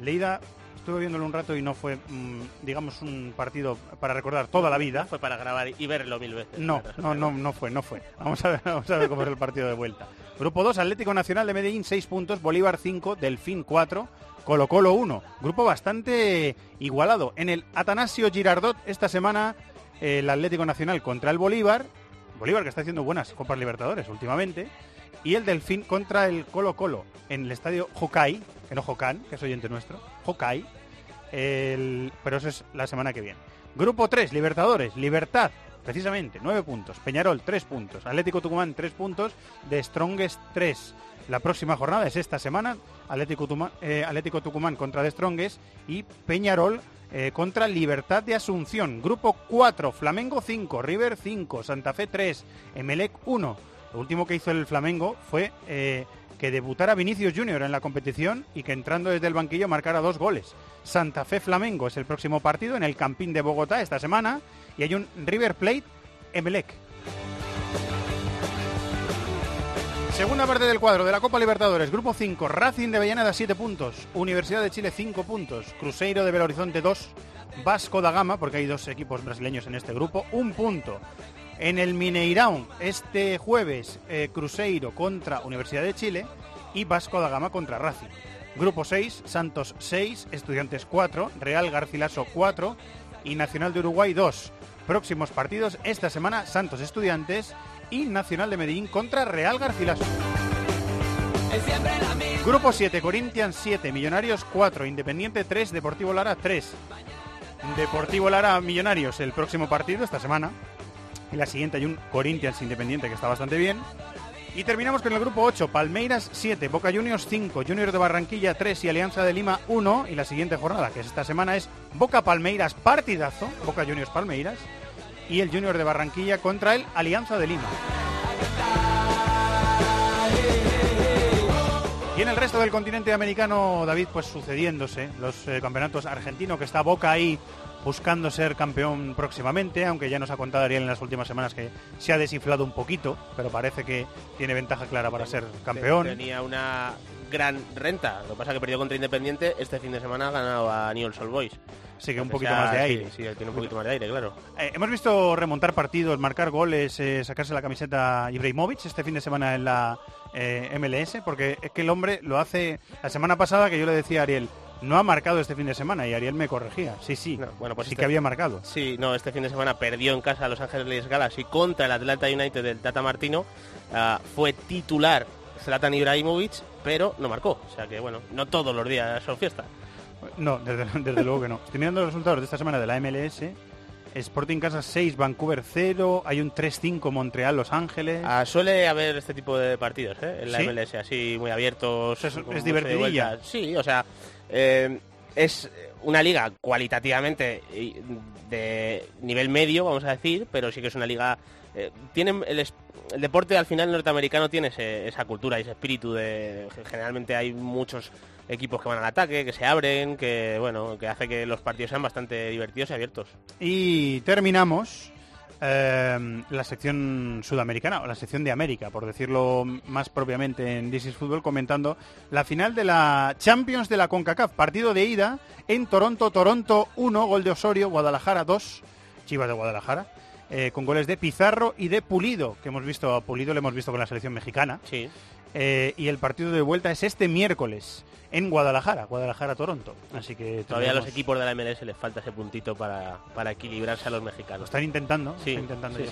Leida, estuve viéndolo un rato y no fue, mm, digamos, un partido para recordar toda la vida. Fue para grabar y verlo mil veces. No, no, no, no fue, no fue. Vamos a ver, vamos a ver cómo es el partido de vuelta. Grupo 2, Atlético Nacional de Medellín, 6 puntos, Bolívar 5, Delfín 4, Colo Colo 1. Grupo bastante igualado. En el Atanasio Girardot esta semana el Atlético Nacional contra el Bolívar. Bolívar que está haciendo buenas Copas Libertadores últimamente. Y el Delfín contra el Colo Colo en el estadio Hokai, que no Hokan, que es oyente nuestro. Hokai. El- pero eso es la semana que viene. Grupo 3, Libertadores, Libertad, precisamente, 9 puntos. Peñarol, 3 puntos. Atlético Tucumán, 3 puntos. De Strongest, 3. La próxima jornada es esta semana. Atlético, Tuma- eh, Atlético Tucumán contra De Strongest y Peñarol eh, contra Libertad de Asunción. Grupo 4, Flamengo 5, River 5, Santa Fe 3, Emelec 1. Lo último que hizo el Flamengo fue eh, que debutara Vinicius Junior en la competición y que entrando desde el banquillo marcara dos goles. Santa Fe Flamengo es el próximo partido en el Campín de Bogotá esta semana y hay un River Plate Emelec. Segunda parte del cuadro de la Copa Libertadores, Grupo 5, Racing de Avellaneda 7 puntos, Universidad de Chile 5 puntos, Cruzeiro de Belo Horizonte 2, Vasco da Gama, porque hay dos equipos brasileños en este grupo, un punto. En el Mineirão, este jueves, eh, Cruzeiro contra Universidad de Chile y Vasco da Gama contra Racing. Grupo 6, Santos 6, Estudiantes 4, Real Garcilaso 4 y Nacional de Uruguay 2. Próximos partidos esta semana, Santos Estudiantes y Nacional de Medellín contra Real Garcilaso. Grupo 7, Corinthians 7, Millonarios 4, Independiente 3, Deportivo Lara 3. Deportivo Lara Millonarios el próximo partido esta semana. En la siguiente hay un Corinthians Independiente que está bastante bien. Y terminamos con el grupo 8, Palmeiras 7, Boca Juniors 5, Juniors de Barranquilla 3 y Alianza de Lima 1. Y la siguiente jornada, que es esta semana, es Boca Palmeiras partidazo, Boca Juniors Palmeiras. Y el Junior de Barranquilla contra el Alianza de Lima. Y en el resto del continente americano, David, pues sucediéndose los eh, campeonatos argentinos, que está Boca ahí buscando ser campeón próximamente, aunque ya nos ha contado Ariel en las últimas semanas que se ha desinflado un poquito, pero parece que tiene ventaja clara para ser campeón. Tenía una gran renta. Lo que pasa que perdió contra Independiente. Este fin de semana ha ganado a Newell's Old Boys. Sí, que un poquito más de sí, aire. Sí, tiene un poquito más de aire, claro. Eh, hemos visto remontar partidos, marcar goles, eh, sacarse la camiseta Ibrahimovic este fin de semana en la eh, MLS, porque es que el hombre lo hace la semana pasada que yo le decía a Ariel, no ha marcado este fin de semana y Ariel me corregía. Sí, sí, Bueno, pues sí este- que había marcado. Sí, no, este fin de semana perdió en casa a Los Ángeles Galaxy contra el Atlanta United del Tata Martino. Ah, fue titular Zlatan Ibrahimovic, pero no marcó. O sea que, bueno, no todos los días son fiesta. No, desde, desde luego que no. Estoy mirando los resultados de esta semana de la MLS. Sporting Casa 6, Vancouver 0, hay un 3-5 Montreal, Los Ángeles. Ah, suele haber este tipo de partidos ¿eh? en la ¿Sí? MLS, así muy abiertos. Es- es divertidilla. Sí, o sea, eh, es una liga cualitativamente y de nivel medio, vamos a decir, pero sí que es una liga... eh, tiene el, el deporte al final norteamericano tiene esa cultura y ese espíritu de... Generalmente hay muchos equipos que van al ataque, que se abren, que bueno, que hace que los partidos sean bastante divertidos y abiertos. Y terminamos eh, la sección sudamericana, o la sección de América, por decirlo más propiamente en This is Football, comentando la final de la Champions de la CONCACAF, partido de ida en Toronto, Toronto 1, gol de Osorio, Guadalajara 2, Chivas de Guadalajara. eh, con goles de Pizarro y de Pulido, que hemos visto a Pulido, lo hemos visto con la selección mexicana. Sí. Eh, y el partido de vuelta es este miércoles en Guadalajara, Guadalajara-Toronto. Así que Todavía a los equipos de la MLS les falta ese puntito para, para equilibrarse a los Lo mexicanos. están intentando, Sí, están intentando sí.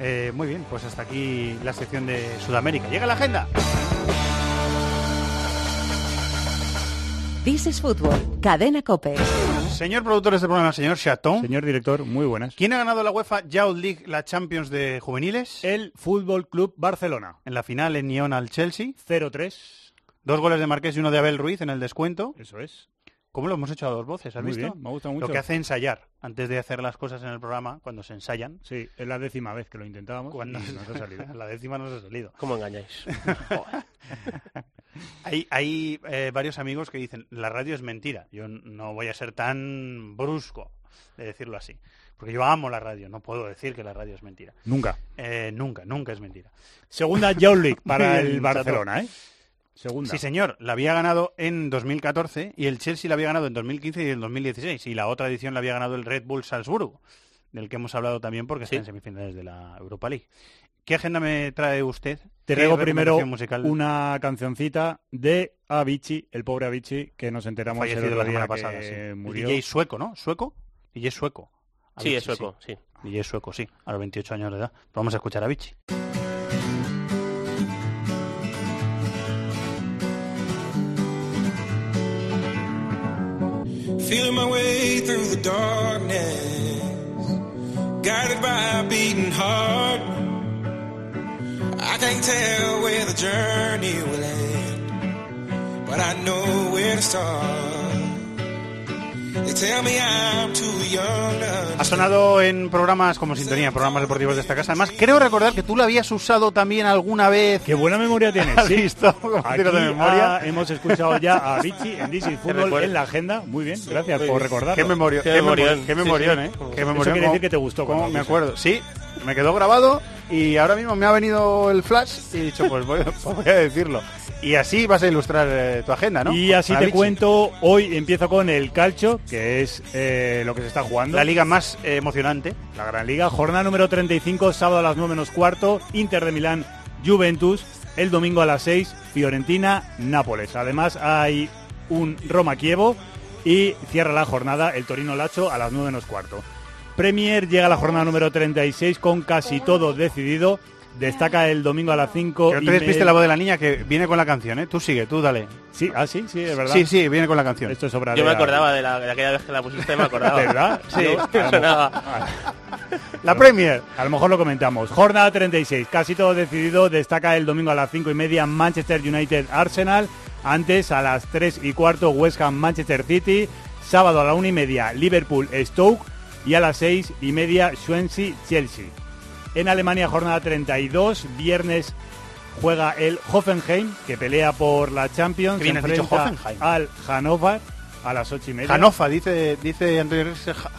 Eh, muy bien, pues hasta aquí la sección de Sudamérica. Llega la agenda. This is Fútbol, Cadena Cope. Señor productor de este programa, señor Chaton. Señor director, muy buenas. ¿Quién ha ganado la UEFA Youth League, la Champions de juveniles? El Fútbol Club Barcelona. En la final en Nyon al Chelsea. 0-3. Dos goles de Marqués y uno de Abel Ruiz en el descuento. Eso es. ¿Cómo lo hemos hecho a dos voces? ¿Has Muy visto? bien, me gusta mucho. Lo que hace ensayar antes de hacer las cosas en el programa, cuando se ensayan. Sí, es la décima vez que lo intentábamos Cuando y nos ha salido. la décima nos ha salido. ¿Cómo engañáis? Hay, hay eh, varios amigos que dicen, la radio es mentira. Yo no voy a ser tan brusco de decirlo así. Porque yo amo la radio, no puedo decir que la radio es mentira. Nunca. Eh, nunca, nunca es mentira. Segunda League para el Barcelona, ¿eh? Segunda. Sí, señor, la había ganado en 2014 y el Chelsea la había ganado en 2015 y en 2016. Y la otra edición la había ganado el Red Bull Salzburgo, del que hemos hablado también porque está en semifinales de la Europa League. ¿Qué agenda me trae usted? Te ¿Qué traigo primero musical? una cancioncita de Avicii, el pobre Avicii, que nos enteramos el fallecido otro la semana que pasada, sí. El murió. DJ sueco, ¿no? ¿Sueco? DJ sueco. Sí, Avicii, es sueco, sí. DJ sueco, sí. A los 28 años de edad. Vamos a escuchar a Avicii. Feeling my way through the darkness, guided by a beating heart. I can't tell where the journey will end, but I know where to start. Ha sonado en programas como Sintonía, programas deportivos de esta casa. Además, creo recordar que tú lo habías usado también alguna vez. Qué buena memoria tienes. ¿Has sí. visto? Como Aquí de memoria. ah, hemos escuchado ya a Avicii en DC Fútbol en la agenda. Muy bien, gracias por recordar. Qué memoria, qué memorión, qué memorión, ¿eh? Qué Eso memorión. quiere ¿Cómo- decir que te gustó. cómo cuando me acuerdo. Sí, me quedó grabado y ahora mismo me ha venido el flash y he dicho, pues voy, pues voy a decirlo. Y así vas a ilustrar eh, tu agenda, ¿no? Y así te cuento, hoy empiezo con el calcio, que es eh, lo que se está jugando. La liga más eh, emocionante. La Gran Liga, jornada número 35, sábado a las 9 menos cuarto, Inter de Milán, Juventus, el domingo a las 6, Fiorentina, Nápoles. Además hay un Roma-Kievo y cierra la jornada el Torino-Lacho a las 9 menos cuarto. Premier llega a la jornada número 36 con casi todo decidido. Destaca el domingo a las 5 Que no y te despiste me- la voz de la niña que viene con la canción, ¿eh? Tú sigue, tú dale. Sí, ah, sí, sí, es verdad. Sí, sí, viene con la canción. Esto es obra Yo de me la- acordaba de, la, de aquella vez que la pusiste, me acordaba. ¿Verdad? Sí, sonaba. La Premier. A lo mejor lo comentamos. Jornada 36, casi todo decidido. Destaca el domingo a las 5 y media Manchester United Arsenal. Antes a las 3 y cuarto West Ham Manchester City. Sábado a la 1 y media Liverpool Stoke. Y a las 6 y media Swansea Chelsea. En Alemania jornada 32. Viernes juega el Hoffenheim que pelea por la Champions. Bien Se has dicho, enfrenta al Hannover a las 8 y media. Hanofa, dice, dice Antonio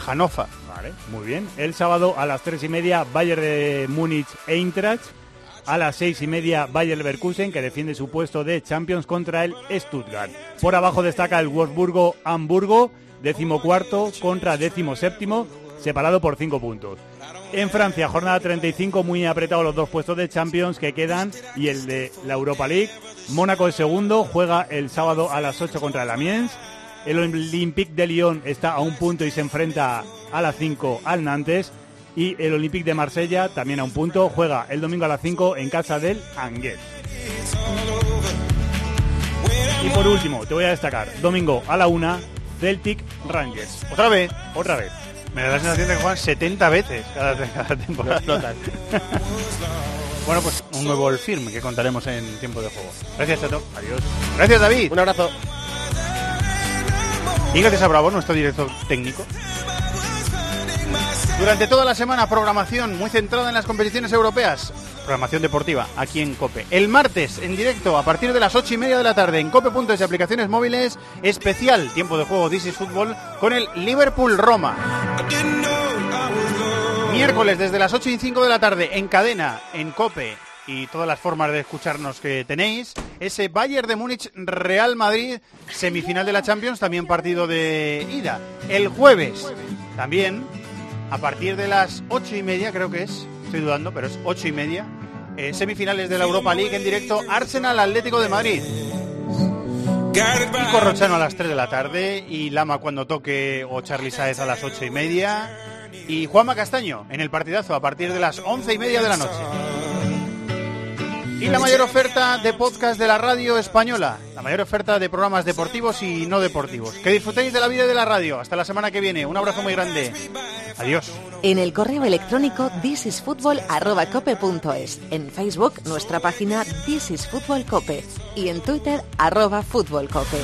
Hanofa. Vale, muy bien. El sábado a las 3 y media, Bayern de Múnich Eintracht. A las 6 y media, Bayer Leverkusen, que defiende su puesto de Champions contra el Stuttgart. Por abajo destaca el Wolfsburgo-Hamburgo, décimo cuarto contra décimo séptimo, separado por 5 puntos. En Francia, jornada 35, muy apretado los dos puestos de Champions que quedan y el de la Europa League. Mónaco es segundo, juega el sábado a las 8 contra el Amiens. El Olympique de Lyon está a un punto y se enfrenta a las 5 al Nantes. Y el Olympique de Marsella también a un punto, juega el domingo a las 5 en casa del Angers. Y por último, te voy a destacar, domingo a la 1, Celtic Rangers. Otra vez. Otra vez. Me da la sensación de que juegan 70 veces cada, cada temporada. No, no tanto. bueno, pues un nuevo el firme que contaremos en tiempo de juego. Gracias, Chato. Adiós. Gracias, David. Un abrazo. Y gracias a Bravo, nuestro director técnico. Durante toda la semana, programación muy centrada en las competiciones europeas. Programación deportiva, aquí en COPE. El martes, en directo, a partir de las 8 y media de la tarde, en cope.es y aplicaciones móviles, especial tiempo de juego This is Fútbol con el Liverpool-Roma. Miércoles, desde las 8 y 5 de la tarde, en cadena, en COPE y todas las formas de escucharnos que tenéis, ese Bayern de Múnich Real Madrid, semifinal de la Champions, también partido de ida. El jueves, también a partir de las ocho y media, creo que es, estoy dudando, pero es ocho y media, eh, semifinales de la Europa League en directo, Arsenal Atlético de Madrid. Y Corrochano a las 3 de la tarde, y Lama cuando toque, o Charlie Saez a las ocho y media, y Juanma Castaño en el partidazo a partir de las once y media de la noche. Y la mayor oferta de podcast de la radio española, la mayor oferta de programas deportivos y no deportivos. Que disfrutéis de la vida de la radio. Hasta la semana que viene. Un abrazo muy grande. Adiós. En el correo electrónico thisisfutbol@cope.es, en Facebook nuestra página This is Fútbol Cope y en Twitter arroba Fútbol Cope.